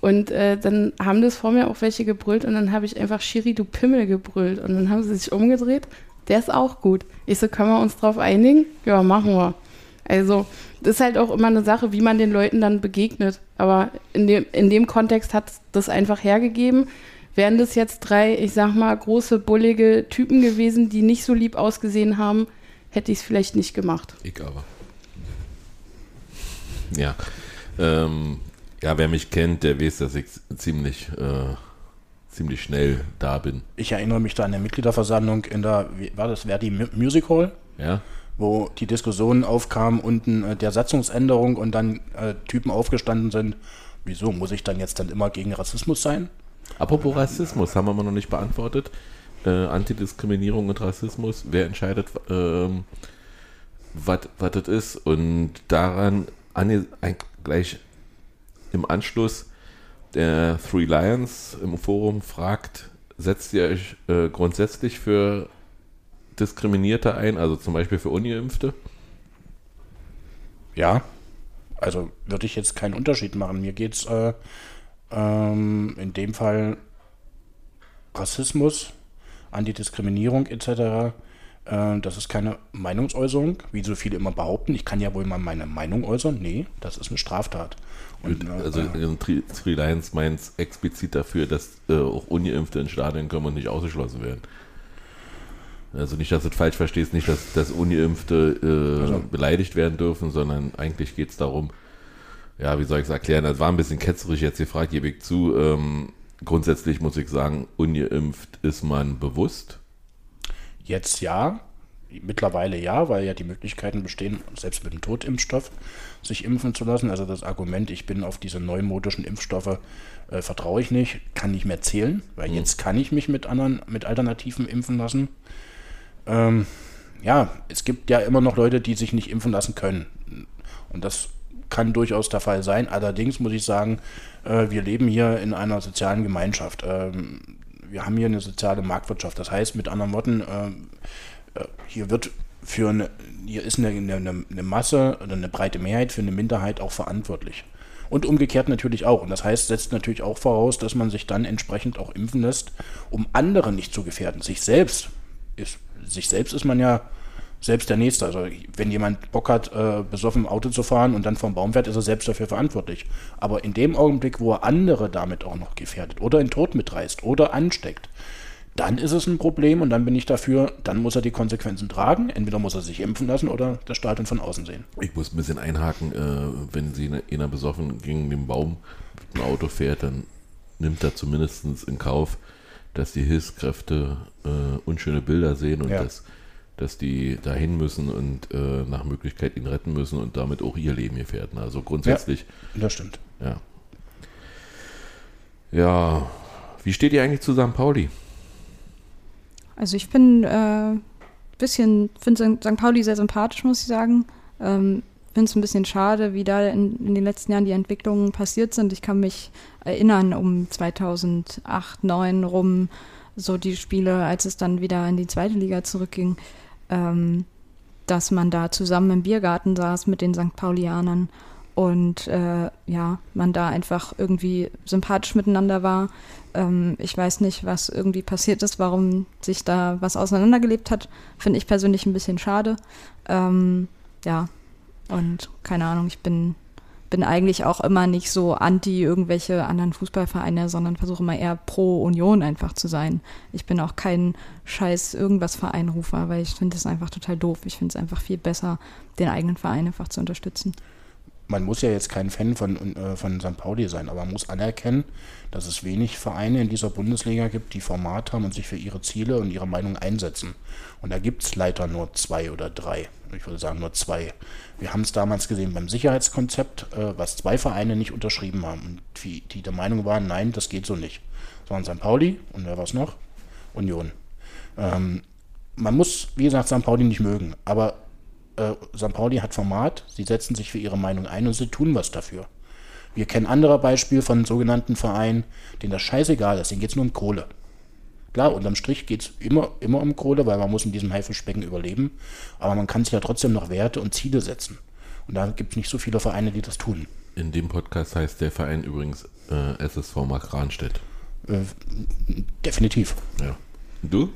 Und äh, dann haben das vor mir auch welche gebrüllt und dann habe ich einfach Shiri, du Pimmel gebrüllt. Und dann haben sie sich umgedreht. Der ist auch gut. Ich so, können wir uns drauf einigen? Ja, machen wir. Also, das ist halt auch immer eine Sache, wie man den Leuten dann begegnet. Aber in dem, in dem Kontext hat das einfach hergegeben. Wären das jetzt drei, ich sag mal, große, bullige Typen gewesen, die nicht so lieb ausgesehen haben, hätte ich es vielleicht nicht gemacht. Ich aber. Ja. Ähm, ja, wer mich kennt, der weiß, dass ich ziemlich, äh, ziemlich schnell da bin. Ich erinnere mich da an der Mitgliederversammlung in der, war das Verdi Music Hall? Ja. Wo die Diskussion aufkam unten äh, der Satzungsänderung und dann äh, Typen aufgestanden sind. Wieso muss ich dann jetzt dann immer gegen Rassismus sein? Apropos Rassismus, haben wir noch nicht beantwortet äh, Antidiskriminierung und Rassismus, wer entscheidet, ähm, was das ist. Und daran an, gleich im Anschluss der Three Lions im Forum fragt, setzt ihr euch äh, grundsätzlich für Diskriminierte ein, also zum Beispiel für Ungeimpfte? Ja, also würde ich jetzt keinen Unterschied machen. Mir geht es äh, ähm, in dem Fall Rassismus Antidiskriminierung etc. Äh, das ist keine Meinungsäußerung, wie so viele immer behaupten. Ich kann ja wohl mal meine Meinung äußern. Nee, das ist eine Straftat. Und, äh, also äh, Three, Three Lions meint explizit dafür, dass äh, auch Ungeimpfte ins Stadion kommen und nicht ausgeschlossen werden. Also nicht, dass du es falsch verstehst, nicht, dass, dass Ungeimpfte äh, also. beleidigt werden dürfen, sondern eigentlich geht es darum, ja, wie soll ich es erklären? Das war ein bisschen ketzerisch jetzt gefragt, gebe ich zu. Ähm, grundsätzlich muss ich sagen, ungeimpft ist man bewusst. Jetzt ja, mittlerweile ja, weil ja die Möglichkeiten bestehen, selbst mit dem Totimpfstoff sich impfen zu lassen. Also das Argument, ich bin auf diese neumodischen Impfstoffe, äh, vertraue ich nicht, kann nicht mehr zählen, weil mhm. jetzt kann ich mich mit anderen, mit Alternativen impfen lassen. Ähm, ja, es gibt ja immer noch Leute, die sich nicht impfen lassen können. Und das kann durchaus der Fall sein. Allerdings muss ich sagen, äh, wir leben hier in einer sozialen Gemeinschaft. Ähm, wir haben hier eine soziale Marktwirtschaft. Das heißt, mit anderen Worten, äh, äh, hier wird für eine, hier ist eine, eine, eine Masse oder eine breite Mehrheit für eine Minderheit auch verantwortlich. Und umgekehrt natürlich auch. Und das heißt, setzt natürlich auch voraus, dass man sich dann entsprechend auch impfen lässt, um andere nicht zu gefährden. Sich selbst ist, sich selbst ist man ja selbst der Nächste. Also wenn jemand Bock hat, äh, besoffen Auto zu fahren und dann vom Baum fährt, ist er selbst dafür verantwortlich. Aber in dem Augenblick, wo er andere damit auch noch gefährdet oder in Tod mitreißt oder ansteckt, dann ist es ein Problem und dann bin ich dafür, dann muss er die Konsequenzen tragen. Entweder muss er sich impfen lassen oder das Stadion von außen sehen. Ich muss ein bisschen einhaken, äh, wenn sie einer besoffen gegen den Baum mit dem Auto fährt, dann nimmt er zumindest in Kauf, dass die Hilfskräfte äh, unschöne Bilder sehen und Ja. dass, dass die dahin müssen und äh, nach Möglichkeit ihn retten müssen und damit auch ihr Leben gefährden. Also grundsätzlich, Das stimmt. ja. Ja, wie steht ihr eigentlich zu St. Pauli? Also ich bin äh, bisschen, finde St. Pauli sehr sympathisch, muss ich sagen. Ähm, finde es ein bisschen schade, wie da in, in den letzten Jahren die Entwicklungen passiert sind. Ich kann mich erinnern, um 2008, 2009 rum, so die Spiele, als es dann wieder in die zweite Liga zurückging, ähm, dass man da zusammen im Biergarten saß mit den St. Paulianern und äh, ja, man da einfach irgendwie sympathisch miteinander war. Ähm, ich weiß nicht, was irgendwie passiert ist, warum sich da was auseinandergelebt hat. Finde ich persönlich ein bisschen schade. Ähm, ja, und keine Ahnung, ich bin, bin eigentlich auch immer nicht so anti irgendwelche anderen Fußballvereine, sondern versuche immer eher pro Union einfach zu sein. Ich bin auch kein scheiß irgendwas Vereinrufer, weil ich finde es einfach total doof. Ich finde es einfach viel besser, den eigenen Verein einfach zu unterstützen. Man muss ja jetzt kein Fan von, äh, von St. Pauli sein, aber man muss anerkennen, dass es wenig Vereine in dieser Bundesliga gibt, die Format haben und sich für ihre Ziele und ihre Meinung einsetzen. Und da gibt es leider nur zwei oder drei. Ich würde sagen nur zwei. Wir haben es damals gesehen beim Sicherheitskonzept, äh, was zwei Vereine nicht unterschrieben haben und die, die der Meinung waren, nein, das geht so nicht. Das waren St. Pauli und wer war es noch? Union. Ähm, man muss, wie gesagt, St. Pauli nicht mögen, aber äh, St. Pauli hat Format, sie setzen sich für ihre Meinung ein und sie tun was dafür. Wir kennen andere Beispiele von sogenannten Vereinen, denen das scheißegal ist, denen geht es nur um Kohle. Klar, unterm Strich geht es immer, immer um Kohle, weil man muss in diesem Haifischbecken überleben, aber man kann sich ja trotzdem noch Werte und Ziele setzen. Und da gibt es nicht so viele Vereine, die das tun. In dem Podcast heißt der Verein übrigens äh, SSV Mark Rahnstedt. Äh, definitiv. Ja. Und Du?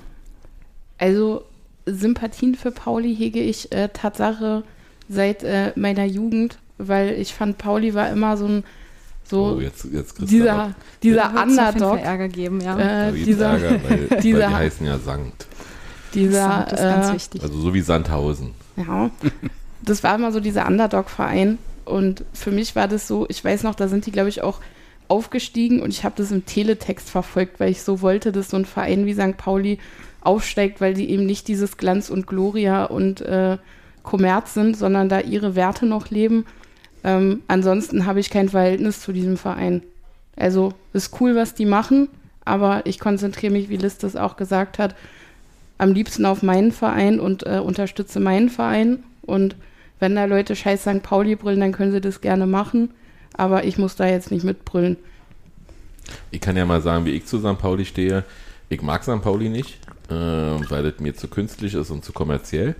Also Sympathien für Pauli hege ich äh, Tatsache seit äh, meiner Jugend, weil ich fand, Pauli war immer so ein so oh, jetzt, jetzt kriegst du dieser, dieser jeden Underdog, Ärger geben, ja. äh, dieser, Ärger, weil, weil die dieser- heißen ja Sankt. dieser, das ist ganz äh, wichtig. Also so wie Sandhausen. Ja, das war immer so dieser Underdog-Verein. Und für mich war das so, ich weiß noch, da sind die, glaube ich, auch aufgestiegen und ich habe das im Teletext verfolgt, weil ich so wollte, dass so ein Verein wie St. Pauli aufsteigt, weil die eben nicht dieses Glanz und Gloria und äh, Kommerz sind, sondern da ihre Werte noch leben. Ähm, ansonsten habe ich kein Verhältnis zu diesem Verein. Also ist cool, was die machen, aber ich konzentriere mich, wie Liz das auch gesagt hat, am liebsten auf meinen Verein und äh, unterstütze meinen Verein. Und wenn da Leute scheiß St. Pauli brüllen, dann können sie das gerne machen. Aber ich muss da jetzt nicht mitbrüllen. Ich kann ja mal sagen, wie ich zu St. Pauli stehe. Ich mag St. Pauli nicht, äh, weil es mir zu künstlich ist und zu kommerziell.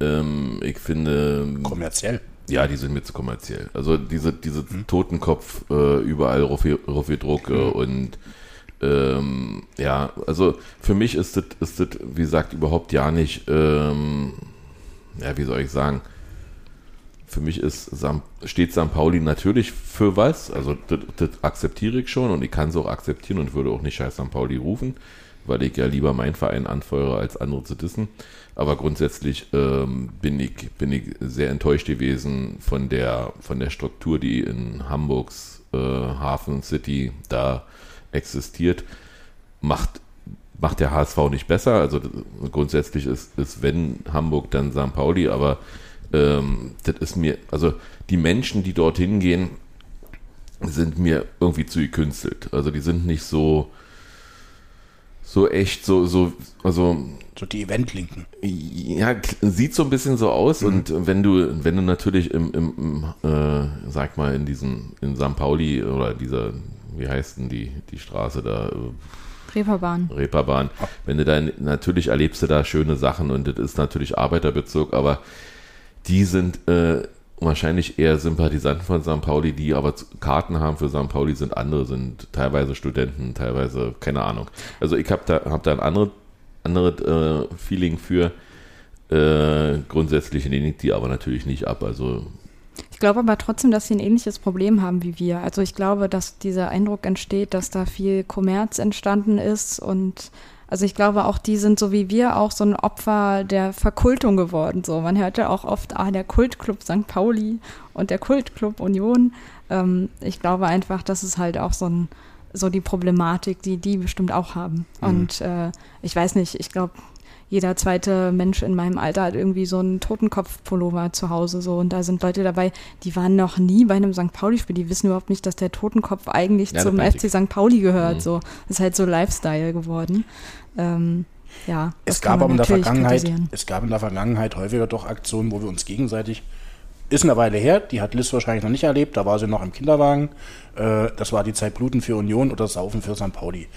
Ähm, ich finde, Kommerziell. ja, die sind mir zu kommerziell. Also diese, diese Totenkopf, äh, überall Ruffi- Ruffi-Drucke und ähm, ja, also für mich ist das, ist das, wie gesagt, überhaupt ja nicht, ähm, ja, wie soll ich sagen, für mich ist Sam, steht St. Pauli natürlich für was, also das, das akzeptiere ich schon und ich kann es auch akzeptieren und würde auch nicht scheiß St. Pauli rufen, weil ich ja lieber meinen Verein anfeuere, als andere zu dissen. Aber grundsätzlich ähm, bin, ich, bin ich sehr enttäuscht gewesen von der, von der Struktur, die in Hamburgs äh, Hafen City da existiert. Macht, macht der HSV nicht besser. Also grundsätzlich ist, ist, wenn Hamburg, dann St. Pauli, aber ähm, das ist mir, also die Menschen, die dorthin gehen, sind mir irgendwie zu gekünstelt. Also die sind nicht so, so echt, so, so, also So die Eventlinken. ja, sieht so ein bisschen so aus und wenn du, wenn du natürlich im, im, im äh, sag mal, in diesem, in St. Pauli oder dieser, wie heißt denn die, die Straße da, Reeperbahn. Reeperbahn, wenn du dann, natürlich erlebst du da schöne Sachen und das ist natürlich Arbeiterbezug, aber die sind äh, wahrscheinlich eher Sympathisanten von St. Pauli, die aber Karten haben für St. Pauli, sind andere, sind teilweise Studenten, teilweise, keine Ahnung. Also ich habe da, hab da ein andere, anderes äh, Feeling für. Äh, grundsätzlich lehne ich die aber natürlich nicht ab. Also Ich glaube aber trotzdem, dass sie ein ähnliches Problem haben wie wir. Also ich glaube, dass dieser Eindruck entsteht, dass da viel Kommerz entstanden ist und also ich glaube auch, die sind so wie wir auch so ein Opfer der Verkultung geworden. So, man hört ja auch oft, ah, der Kultclub St. Pauli und der Kultclub Union. Ähm, ich glaube einfach, das ist halt auch so ein so die Problematik, die die bestimmt auch haben. Und äh, ich weiß nicht, ich glaube, jeder zweite Mensch in meinem Alter hat irgendwie so einen Totenkopf-Pullover zu Hause so und da sind Leute dabei, die waren noch nie bei einem St. Pauli-Spiel, die wissen überhaupt nicht, dass der Totenkopf eigentlich Ja, zum FC. St. Pauli gehört. Mhm. So ist halt so Lifestyle geworden. Ähm, ja, das Es gab aber in der Vergangenheit, es gab in der Vergangenheit häufiger doch Aktionen, wo wir uns gegenseitig, ist eine Weile her, die hat Liz wahrscheinlich noch nicht erlebt, da war sie noch im Kinderwagen. Äh, das war die Zeit Bluten für Union oder Saufen für St. Pauli.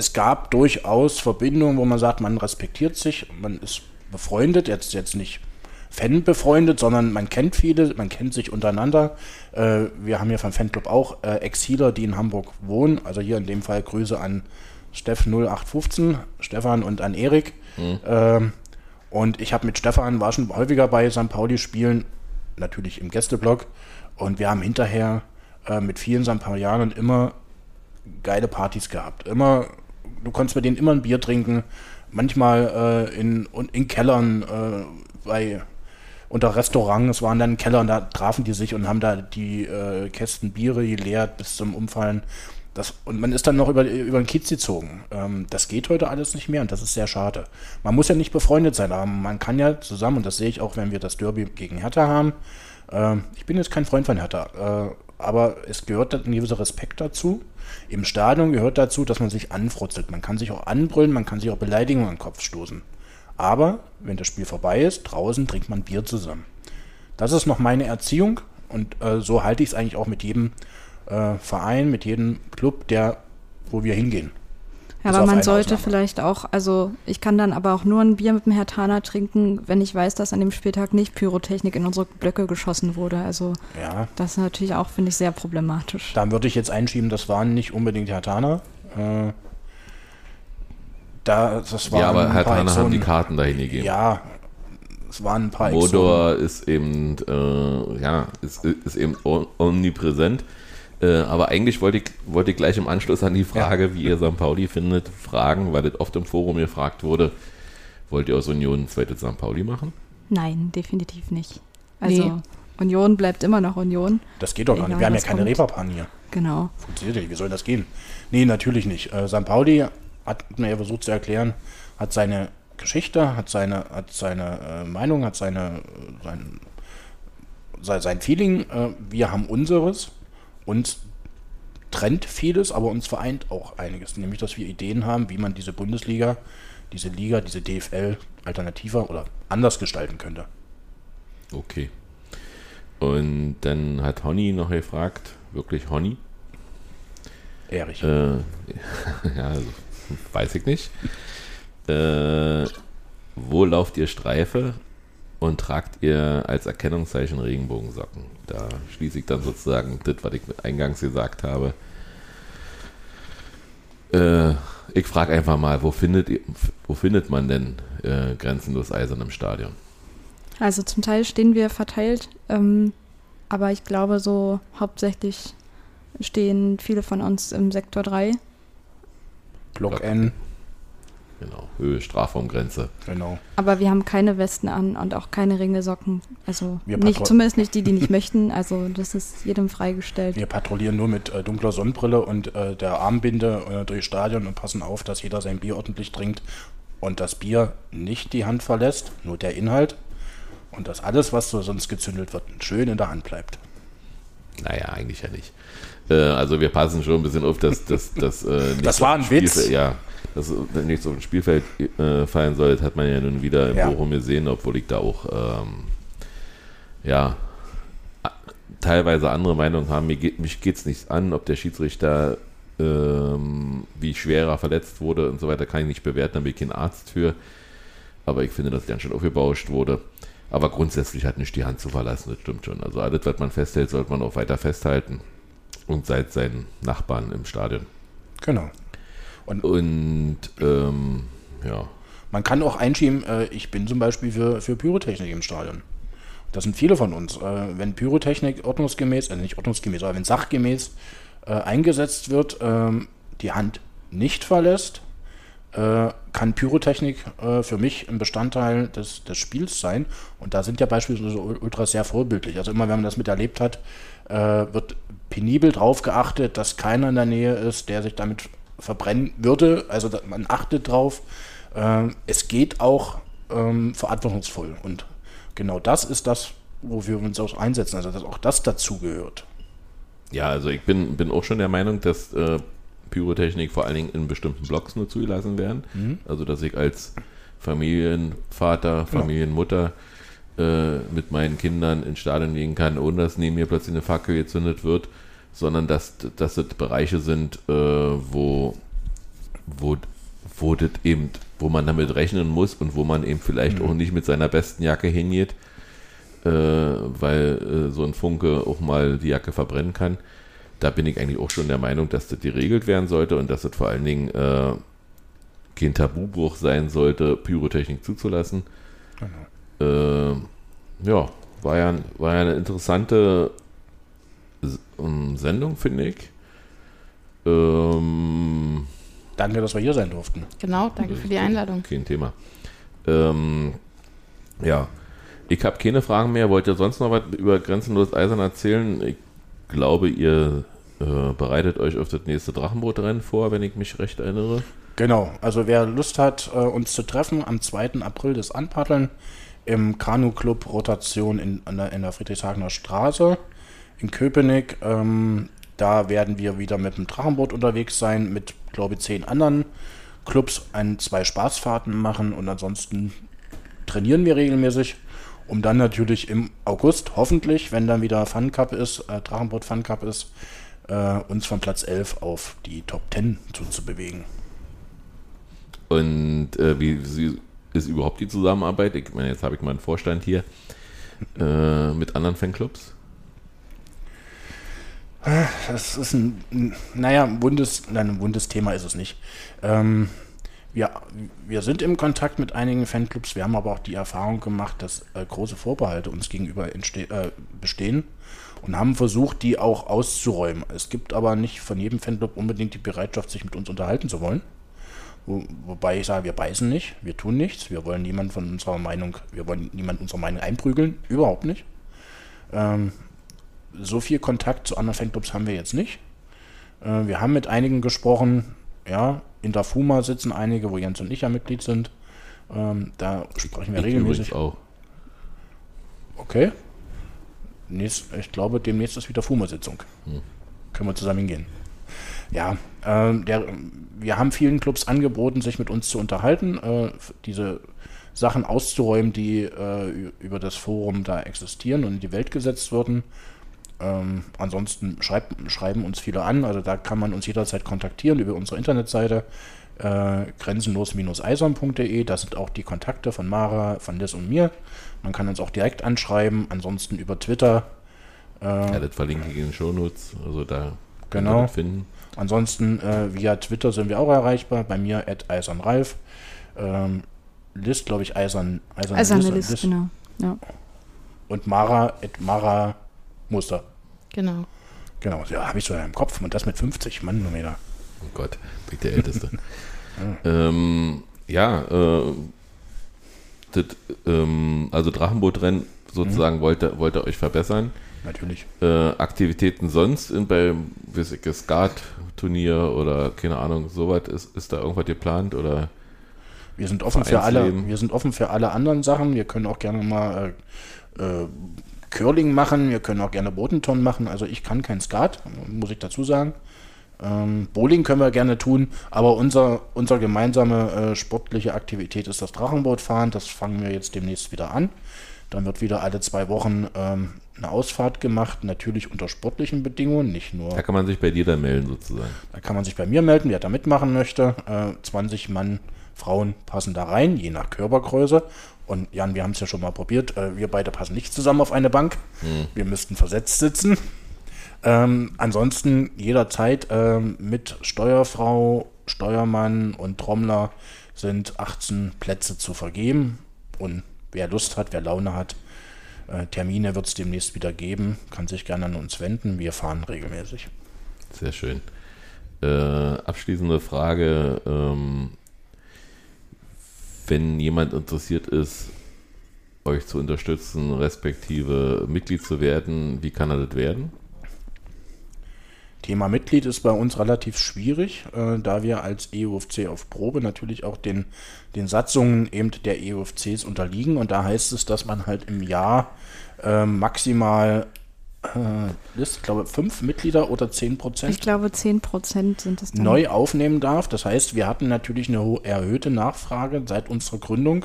Es gab durchaus Verbindungen, wo man sagt, man respektiert sich, man ist befreundet, jetzt, jetzt nicht Fan befreundet, sondern man kennt viele, man kennt sich untereinander. Äh, wir haben hier vom Fanclub auch äh, Exiler, die in Hamburg wohnen. Also hier in dem Fall Grüße an Steff 0815, Stefan und an Erik. Ähm, und ich habe mit Stefan, war schon häufiger bei St. Pauli spielen, natürlich im Gästeblock. Und wir haben hinterher äh, mit vielen St. Paulianern immer geile Partys gehabt. Immer, du konntest mit denen immer ein Bier trinken. Manchmal äh, in, in Kellern, äh, bei unter Restaurants waren dann Keller und da trafen die sich und haben da die äh, Kästen Biere geleert bis zum Umfallen. Das, und man ist dann noch über, über den Kiez gezogen. Ähm, das geht heute alles nicht mehr und das ist sehr schade. Man muss ja nicht befreundet sein, aber man kann ja zusammen, und das sehe ich auch, wenn wir das Derby gegen Hertha haben. Ähm, ich bin jetzt kein Freund von Hertha, äh, aber es gehört ein gewisser Respekt dazu. Im Stadion gehört dazu, dass man sich anfrutzelt. Man kann sich auch anbrüllen, man kann sich auch Beleidigungen an den Kopf stoßen. Aber wenn das Spiel vorbei ist, draußen trinkt man Bier zusammen. Das ist noch meine Erziehung und äh, so halte ich es eigentlich auch mit jedem äh, Verein, mit jedem Club, der, wo wir hingehen. Ja, aber man sollte Ausnahme. vielleicht auch, also ich kann dann aber auch nur ein Bier mit dem Herr Tana trinken, wenn ich weiß, dass an dem Spieltag nicht Pyrotechnik in unsere Blöcke geschossen wurde. Also Ja, das ist natürlich auch, finde ich, sehr problematisch. da würde ich jetzt einschieben, das waren nicht unbedingt Hertaner. Äh, da, das waren ja, aber Tana haben die. Karten dahin gegeben. Ja, es waren ein paar Exoten. Modor ist eben, äh, ja, ist, ist eben om- omnipräsent. Äh, aber eigentlich wollte ich, wollte ich gleich im Anschluss an die Frage, wie ihr St. Pauli findet, fragen, weil das oft im Forum gefragt wurde, wollt ihr aus Union ein zweites St. Pauli machen? Nein, definitiv nicht. Also Nee. Union bleibt immer noch Union. Das geht doch gar nicht. Wir haben ja keine. Reeperbahn hier. Genau. Funktioniert ja nicht. Wie soll das gehen? Nee, natürlich nicht. Äh, St. Pauli hat mir ja versucht zu erklären, hat seine Geschichte, hat seine, hat seine äh, Meinung, hat seine, sein, sei- sein Feeling. Äh, wir haben unseres. Uns trennt vieles, aber uns vereint auch einiges. Nämlich, dass wir Ideen haben, wie man diese Bundesliga, diese Liga, diese DFL alternativer oder anders gestalten könnte. Okay. Und dann hat Honey noch gefragt, wirklich Honey? Erich. Äh, ja, also, weiß ich nicht. Äh, wo lauft ihr Streife und tragt ihr als Erkennungszeichen Regenbogensocken? Da schließe ich dann sozusagen das, was ich eingangs gesagt habe. Äh, ich frage einfach mal, wo findet, ihr, wo findet man denn äh, grenzenlos Eisern im Stadion? Also zum Teil stehen wir verteilt, ähm, aber ich glaube so hauptsächlich stehen viele von uns im Sektor 3. Block N, Genau, Höhe, Strafraumgrenze. genau. Aber wir haben keine Westen an und auch keine Ringelsocken. Also Wir nicht, zumindest nicht die, die nicht möchten. Also das ist jedem freigestellt. Wir patrouillieren nur mit äh, dunkler Sonnenbrille und äh, der Armbinde äh, durchs Stadion und passen auf, dass jeder sein Bier ordentlich trinkt und das Bier nicht die Hand verlässt, nur der Inhalt. Und dass alles, was so sonst gezündelt wird, schön in der Hand bleibt. Naja, eigentlich ja nicht. Äh, also wir passen schon ein bisschen auf, dass das dass, äh, nicht Das war ein auf Witz. Ja, dass äh, nicht so ein Spielfeld äh, fallen soll, das hat man ja nun wieder in Ja. Bochum gesehen, obwohl ich da auch ähm, ja teilweise andere Meinungen haben. Mir geht, mich geht es nicht an, ob der Schiedsrichter ähm, wie schwerer verletzt wurde und so weiter, kann ich nicht bewerten, da bin ich kein Arzt für. Aber ich finde, dass ganz schön aufgebauscht wurde. Aber grundsätzlich hat nicht die Hand zu verlassen, das stimmt schon. Also alles, was man festhält, sollte man auch weiter festhalten. Und seit seinen Nachbarn im Stadion. Genau. Und ähm, ja, Man kann auch einschieben, äh, ich bin zum Beispiel für, für Pyrotechnik im Stadion. Das sind viele von uns. Äh, wenn Pyrotechnik ordnungsgemäß, also nicht ordnungsgemäß, aber wenn sachgemäß äh, eingesetzt wird, ähm, die Hand nicht verlässt, äh, kann Pyrotechnik äh, für mich ein Bestandteil des, des Spiels sein. Und da sind ja beispielsweise Ultras sehr vorbildlich. Also immer, wenn man das miterlebt hat, wird penibel darauf geachtet, dass keiner in der Nähe ist, der sich damit verbrennen würde. Also man achtet drauf. Ähm, es geht auch ähm, verantwortungsvoll. Und genau das ist das, wofür wir uns auch einsetzen. Also dass auch das dazugehört. Ja, also ich bin, bin auch schon der Meinung, dass äh, Pyrotechnik vor allen Dingen in bestimmten Blocks nur zugelassen werden. Mhm. Also dass ich als Familienvater, Familienmutter äh, mit meinen Kindern ins Stadion gehen kann, ohne dass neben mir plötzlich eine Fackel gezündet wird, sondern dass, dass das Bereiche sind, äh, wo, wo, wo das eben, wo man damit rechnen muss und wo man eben vielleicht mhm. auch nicht mit seiner besten Jacke hingeht, äh, weil äh, so ein Funke auch mal die Jacke verbrennen kann da bin ich eigentlich auch schon der Meinung, dass das geregelt werden sollte und dass das vor allen Dingen äh, kein Tabubruch sein sollte, Pyrotechnik zuzulassen. Genau. Äh, ja, war ja, war ja eine interessante Sendung, finde ich. Ähm, danke, dass wir hier sein durften. Genau, danke für die Einladung. Kein Thema. Ähm, ja, ich habe keine Fragen mehr. Wollt ihr sonst noch was über Grenzenlos Eisern erzählen? Ich glaube, ihr äh, bereitet euch auf das nächste Drachenbootrennen vor, wenn ich mich recht erinnere. Genau, also wer Lust hat, äh, uns zu treffen, am 2. April das Anpaddeln im Kanu-Club Rotation in, der, in der Friedrichshagener Straße in Köpenick. Ähm, da werden wir wieder mit dem Drachenboot unterwegs sein, mit, glaube ich, zehn anderen Clubs ein, zwei Spaßfahrten machen und ansonsten trainieren wir regelmäßig um dann natürlich im August, hoffentlich, wenn dann wieder Fun Cup ist, äh, Drachenboot Fun Cup ist, äh, uns von Platz 11 auf die Top 10 zuzubewegen. Und äh, wie, wie, ist überhaupt die Zusammenarbeit? Ich meine, jetzt habe ich mal einen Vorstand hier äh, mit anderen Fanclubs. Das ist ein, naja, ein wundes, nein, ein wundes Thema ist es nicht. Ähm, wir, wir sind im Kontakt mit einigen Fanclubs, wir haben aber auch die Erfahrung gemacht, dass äh, große Vorbehalte uns gegenüber äh, bestehen und haben versucht, die auch auszuräumen. Es gibt aber nicht von jedem Fanclub unbedingt die Bereitschaft, sich mit uns unterhalten zu wollen. Wo, wobei ich sage, wir beißen nicht, wir tun nichts, wir wollen niemand von unserer Meinung, wir wollen niemand unserer Meinung einprügeln, überhaupt nicht. Ähm, so viel Kontakt zu anderen Fanclubs haben wir jetzt nicht. Äh, wir haben mit einigen gesprochen, ja, in der FUMA sitzen einige, wo Jens und ich ja Mitglied sind. Ähm, da sprechen wir ich regelmäßig. auch. Okay. Nächst, ich glaube, demnächst ist wieder FUMA-Sitzung. Hm. Können wir zusammen hingehen. Ja, äh, der, wir haben vielen Clubs angeboten, sich mit uns zu unterhalten, äh, diese Sachen auszuräumen, die äh, über das Forum da existieren und in die Welt gesetzt wurden. Ähm, ansonsten schreibt, schreiben uns viele an, also da kann man uns jederzeit kontaktieren über unsere Internetseite äh, grenzenlos-eisern.de. Da sind auch die Kontakte von Mara, von Liz und mir. Man kann uns auch direkt anschreiben, ansonsten über Twitter. Äh, ja, das verlinke ich in den Shownotes, also da genau. finden. Ansonsten äh, via Twitter sind wir auch erreichbar, bei mir at eisernralf. Ähm, Liz, glaube ich, eisern, eisern Eiserne Liz, Liz. genau. Ja. Und Mara at Mara Muster. Genau. Genau, ja, habe ich so im Kopf. Und das mit 50 Mannkilometer. Oh Gott, bin ich der Älteste. ja, ähm, ja äh, das, ähm, also Drachenbootrennen sozusagen mhm. wollte, wollte euch verbessern. Natürlich. Äh, Aktivitäten sonst in, bei Skat-Turnier oder keine Ahnung, sowas, ist, ist da irgendwas geplant oder? Wir sind offen für alle, wir sind offen für alle anderen Sachen. Wir können auch gerne mal äh, äh Curling machen, wir können auch gerne Bodenton machen. Also ich kann kein Skat, muss ich dazu sagen. Ähm, Bowling können wir gerne tun, aber unser, unser gemeinsame äh, sportliche Aktivität ist das Drachenbootfahren. Das fangen wir jetzt demnächst wieder an. Dann wird wieder alle zwei Wochen ähm, eine Ausfahrt gemacht, natürlich unter sportlichen Bedingungen, nicht nur. Da kann man sich bei dir dann melden sozusagen. Da kann man sich bei mir melden, wer da mitmachen möchte. Äh, 20 Mann, Frauen passen da rein, je nach Körpergröße. Und Jan, wir haben es ja schon mal probiert. Äh, wir beide passen nicht zusammen auf eine Bank. Hm. Wir müssten versetzt sitzen. Ähm, ansonsten jederzeit ähm, mit Steuerfrau, Steuermann und Trommler sind 18 Plätze zu vergeben. Und wer Lust hat, wer Laune hat, äh, Termine wird es demnächst wieder geben, kann sich gerne an uns wenden. Wir fahren regelmäßig. Sehr schön. Äh, abschließende Frage. Ähm, wenn jemand interessiert ist, euch zu unterstützen, respektive Mitglied zu werden, wie kann er das werden? Thema Mitglied ist bei uns relativ schwierig, äh, da wir als EUFC auf Probe natürlich auch den, den Satzungen eben der EUFCs unterliegen. Und da heißt es, dass man halt im Jahr äh, maximal äh, ist, ich glaube, fünf Mitglieder oder zehn Prozent. Ich glaube, zehn Prozent sind es dann. Neu aufnehmen darf. Das heißt, wir hatten natürlich eine erhöhte Nachfrage seit unserer Gründung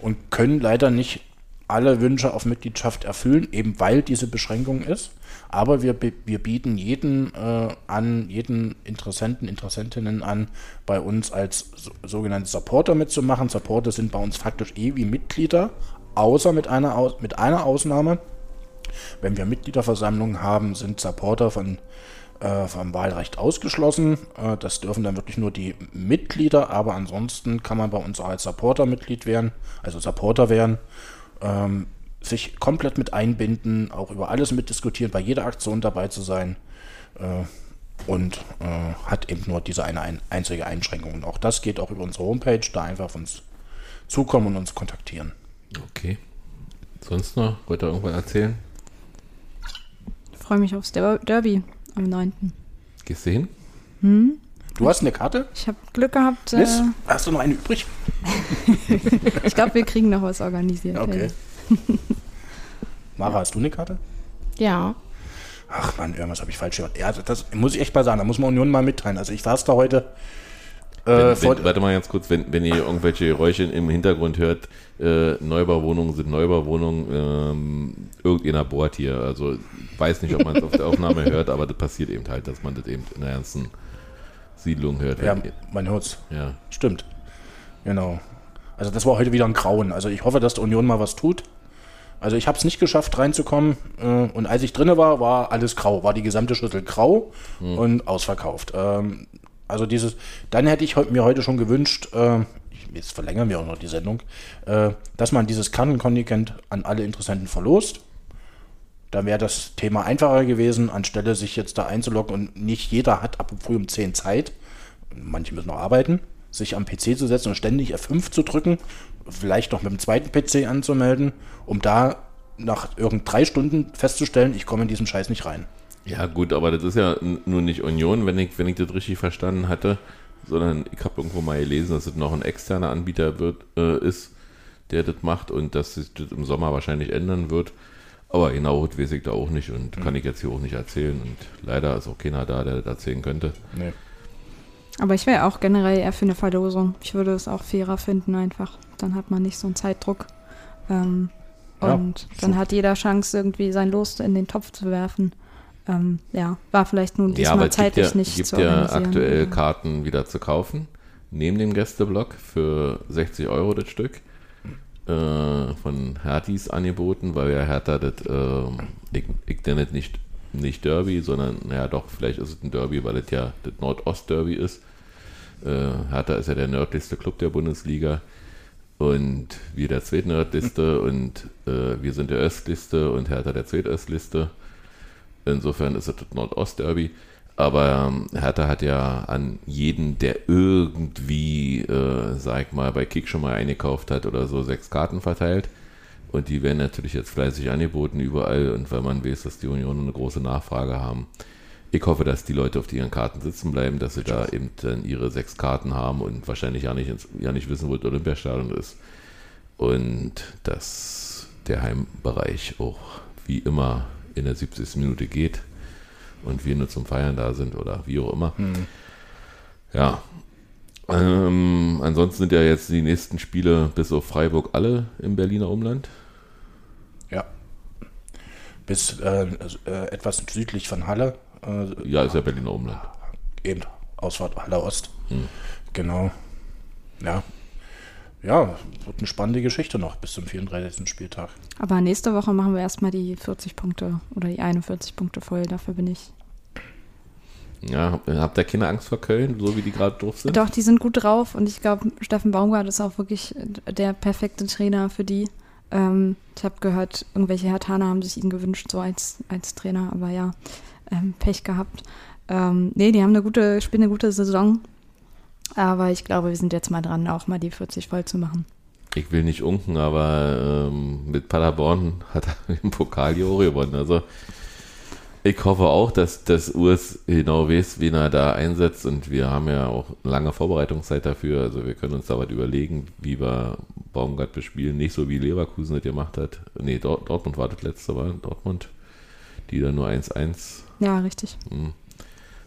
und können leider nicht alle Wünsche auf Mitgliedschaft erfüllen, eben weil diese Beschränkung ist. Aber wir, wir bieten jeden äh, an, jeden Interessenten, Interessentinnen an, bei uns als so, sogenannte Supporter mitzumachen. Supporter sind bei uns faktisch eh wie Mitglieder, außer mit einer, mit einer Ausnahme. Wenn wir Mitgliederversammlungen haben, sind Supporter von, äh, vom Wahlrecht ausgeschlossen. Äh, das dürfen dann wirklich nur die Mitglieder, aber ansonsten kann man bei uns auch als Supporter Mitglied werden, also Supporter werden. Ähm, sich komplett mit einbinden, auch über alles mitdiskutieren, bei jeder Aktion dabei zu sein. Äh, und äh, hat eben nur diese eine ein, einzige Einschränkung. Und auch das geht auch über unsere Homepage, da einfach auf uns zukommen und uns kontaktieren. Okay. Sonst noch? Wollt ihr irgendwas erzählen? Ich freue mich aufs Der Derby am 9. Gesehen? Hm? Du hast eine Karte? Ich habe Glück gehabt. Liz, Äh, hast du noch eine übrig? ich glaube, wir kriegen noch was organisiert. Okay. Mara, hast du eine Karte? Ja. Ach man, irgendwas habe ich falsch gehört. Ja, das muss ich echt mal sagen, da muss man Union mal mitteilen. Also ich saß da heute. Äh, Wenn, wenn, warte mal ganz kurz, wenn, wenn ihr irgendwelche Geräusche im Hintergrund hört, äh, Neubauwohnungen sind Neubauwohnungen, ähm, irgendeiner bohrt hier. Also ich weiß nicht, ob man es auf der Aufnahme hört, aber das passiert eben halt, dass man das eben in der ganzen Siedlung hört. ja, man hört's. ja. Stimmt. Genau. Also das war heute wieder ein Grauen. Also ich hoffe, dass die Union mal was tut. Also ich habe es nicht geschafft reinzukommen. Äh, und als ich drinne war, war alles grau. War die gesamte Schüssel grau und ausverkauft. Also dieses, dann hätte ich mir heute schon gewünscht, äh, jetzt verlängern wir auch noch die Sendung, äh, dass man dieses Kartenkontingent an alle Interessenten verlost. Da wäre das Thema einfacher gewesen, anstelle sich jetzt da einzuloggen und nicht jeder hat ab früh um 10 Zeit, manche müssen noch arbeiten, sich am PC zu setzen und ständig F5 zu drücken, vielleicht noch mit dem zweiten PC anzumelden, um da nach irgend drei Stunden festzustellen, ich komme in diesen Scheiß nicht rein. Ja, gut, aber das ist ja nur nicht Union, wenn ich, wenn ich das richtig verstanden hatte, sondern ich habe irgendwo mal gelesen, dass es noch ein externer Anbieter wird, äh, ist, der das macht und dass sich das im Sommer wahrscheinlich ändern wird. Aber genau das weiß ich da auch nicht und kann ich jetzt hier auch nicht erzählen. Und leider ist auch keiner da, der das erzählen könnte. Nee. Aber ich wäre auch generell eher für eine Verlosung. Ich würde es auch fairer finden einfach. Dann hat man nicht so einen Zeitdruck. Ähm, Ja, und dann so. hat jeder Chance, irgendwie sein Los in den Topf zu werfen. Ähm, ja, war vielleicht nun ja, aber diesmal es gibt zeitlich ja, nicht gibt zu ja aktuell Ja. Karten wieder zu kaufen, neben dem Gästeblock für 60 Euro das Stück. Äh, von Hertis angeboten, weil ja Hertha das, ähm, ich, ich nenne nicht, nicht Derby, sondern, naja doch, vielleicht ist es ein Derby, weil es ja das Nordost-Derby ist. Äh, Hertha ist ja der nördlichste Club der Bundesliga und wir der zweitnördlichste und äh, wir sind der östlichste und Hertha der zweitöstlichste. Insofern ist es das Nordost-Derby. Aber ähm, Hertha hat ja an jeden, der irgendwie, äh, sag ich mal, bei Kick schon mal eingekauft hat oder so, sechs Karten verteilt. Und die werden natürlich jetzt fleißig angeboten überall. Und weil man weiß, dass die Union eine große Nachfrage haben. Ich hoffe, dass die Leute auf ihren Karten sitzen bleiben, dass sie da eben dann ihre sechs Karten haben und wahrscheinlich ja nicht, ins, ja nicht wissen, wo das Olympiastadion ist. Und dass der Heimbereich auch wie immer in der 70. Minute geht und wir nur zum Feiern da sind oder wie auch immer. Ja. Ähm, ansonsten sind ja jetzt die nächsten Spiele bis auf Freiburg alle im Berliner Umland. Ja. Bis äh, äh, etwas südlich von Halle. Äh, Ja, ist ja Berliner Umland. eben Ausfahrt Halle Ost. Genau. Ja. Ja, wird eine spannende Geschichte noch bis zum 34. Spieltag. Aber nächste Woche machen wir erstmal die 40 Punkte oder die 41 Punkte voll. Dafür bin ich. Ja, habt ihr keine Angst vor Köln, so wie die gerade drauf sind? Doch, die sind gut drauf und ich glaube, Steffen Baumgart ist auch wirklich der perfekte Trainer für die. Ähm, ich habe gehört, irgendwelche Hertaner haben sich ihn gewünscht, so als, als Trainer, aber ja, ähm, Pech gehabt. Ähm, nee, die haben eine gute, spielen eine gute Saison. Aber ich glaube, wir sind jetzt mal dran, auch mal die 40 voll zu machen. Ich will nicht unken, aber ähm, mit Paderborn hat er im Pokal die Ore gewonnen. Also ich hoffe auch, dass das Urs genau weiß, wen er da einsetzt. Und wir haben ja auch lange Vorbereitungszeit dafür. Also wir können uns da was überlegen, wie wir Baumgart bespielen. Nicht so wie Leverkusen das gemacht hat. Nee, Dort, Dortmund war das letzte Mal. Dortmund, die da nur 1-1. Ja, richtig. Mh,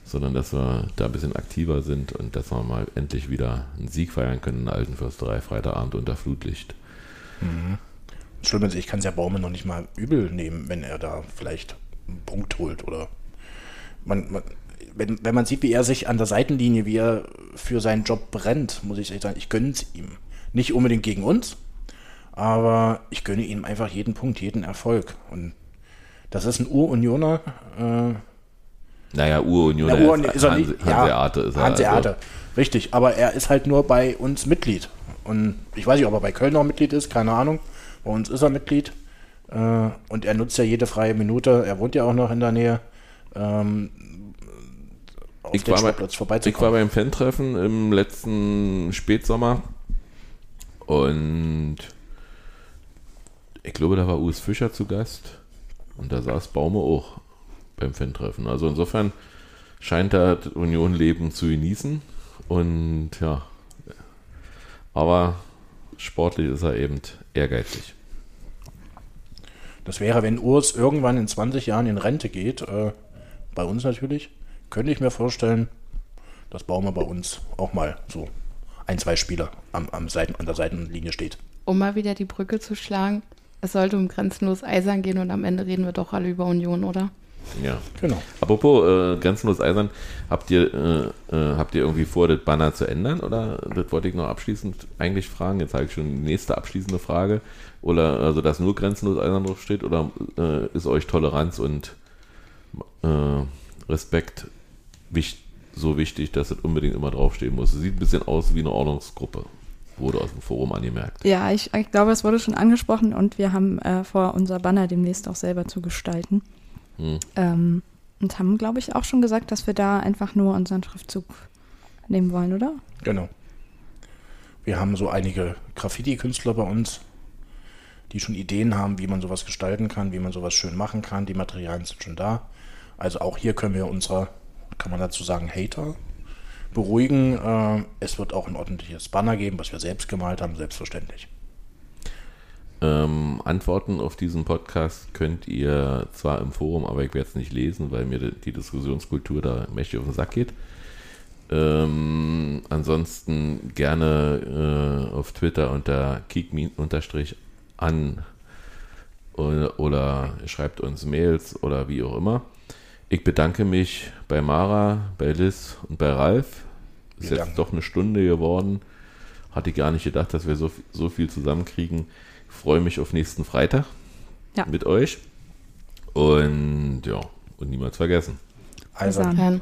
sondern dass wir da ein bisschen aktiver sind und dass wir mal endlich wieder einen Sieg feiern können in der alten Fürsterei, Freitagabend unter Flutlicht. Schlimm ist, ich kann es ja Baumann noch nicht mal übel nehmen, wenn er da vielleicht einen Punkt holt oder man, man, wenn, wenn man sieht, wie er sich an der Seitenlinie, wie er für seinen Job brennt, muss ich sagen, ich gönne es ihm. Nicht unbedingt gegen uns, aber ich gönne ihm einfach jeden Punkt, jeden Erfolg. Und das ist ein Ur-Unioner. Äh, Naja, Ur-Union, na, Ur ist er nicht. Ja, Hanseate ist er. Hanseate, Also, richtig. Aber er ist halt nur bei uns Mitglied. Und ich weiß nicht, ob er bei Köln noch Mitglied ist, keine Ahnung. Bei uns ist er Mitglied. Äh, und er nutzt ja jede freie Minute. Er wohnt ja auch noch in der Nähe. Ähm, auf ich, den war bei, Sportplatz ich war vorbeizukommen. beim Fan-Treffen im letzten Spätsommer und ich glaube, da war Urs Fischer zu Gast und da saß Baume auch beim Fan-Treffen. Also insofern scheint er das Union-Leben zu genießen und ja, aber sportlich ist er eben ehrgeizig. Das wäre, wenn Urs irgendwann in 20 Jahren in Rente geht, äh, bei uns natürlich, könnte ich mir vorstellen, dass Baumer bei uns auch mal so ein, zwei Spieler am, am Seiten, an der Seitenlinie steht. Um mal wieder die Brücke zu schlagen, es sollte um grenzenlos Eisern gehen und am Ende reden wir doch alle über Union, oder? Ja. Genau. Apropos äh, grenzenlos eisern, habt ihr, äh, äh, habt ihr irgendwie vor, das Banner zu ändern? Oder das wollte ich noch abschließend eigentlich fragen. Jetzt habe ich schon die nächste abschließende Frage. Oder also, dass nur grenzenlos eisern drauf steht? Oder äh, ist euch Toleranz und äh, Respekt wich so wichtig, dass es unbedingt immer draufstehen muss? Sieht ein bisschen aus wie eine Ordnungsgruppe. Wurde aus dem Forum angemerkt. Ja, ich, ich glaube, es wurde schon angesprochen und wir haben äh, vor, unser Banner demnächst auch selber zu gestalten. Hm. Ähm, und haben, glaube ich, auch schon gesagt, dass wir da einfach nur unseren Schriftzug nehmen wollen, oder? Genau. Wir haben so einige Graffiti-Künstler bei uns, die schon Ideen haben, wie man sowas gestalten kann, wie man sowas schön machen kann. Die Materialien sind schon da. Also auch hier können wir unsere, kann man dazu sagen, Hater beruhigen. Äh, es wird auch ein ordentliches Banner geben, was wir selbst gemalt haben, selbstverständlich. Ähm, Antworten auf diesen Podcast könnt ihr zwar im Forum, aber ich werde es nicht lesen, weil mir die, Diskussionskultur da mächtig auf den Sack geht. Ähm, ansonsten gerne äh, auf Twitter unter kick-an oder, oder schreibt uns Mails oder wie auch immer. Ich bedanke mich bei Mara, bei Liz und bei Ralf. Ist Wir jetzt doch eine Stunde geworden. Hatte ich gar nicht gedacht, dass wir so, so viel zusammenkriegen. Ich freue mich auf nächsten Freitag Ja. mit euch. Und ja, und niemals vergessen. Also, Eisern. Fan.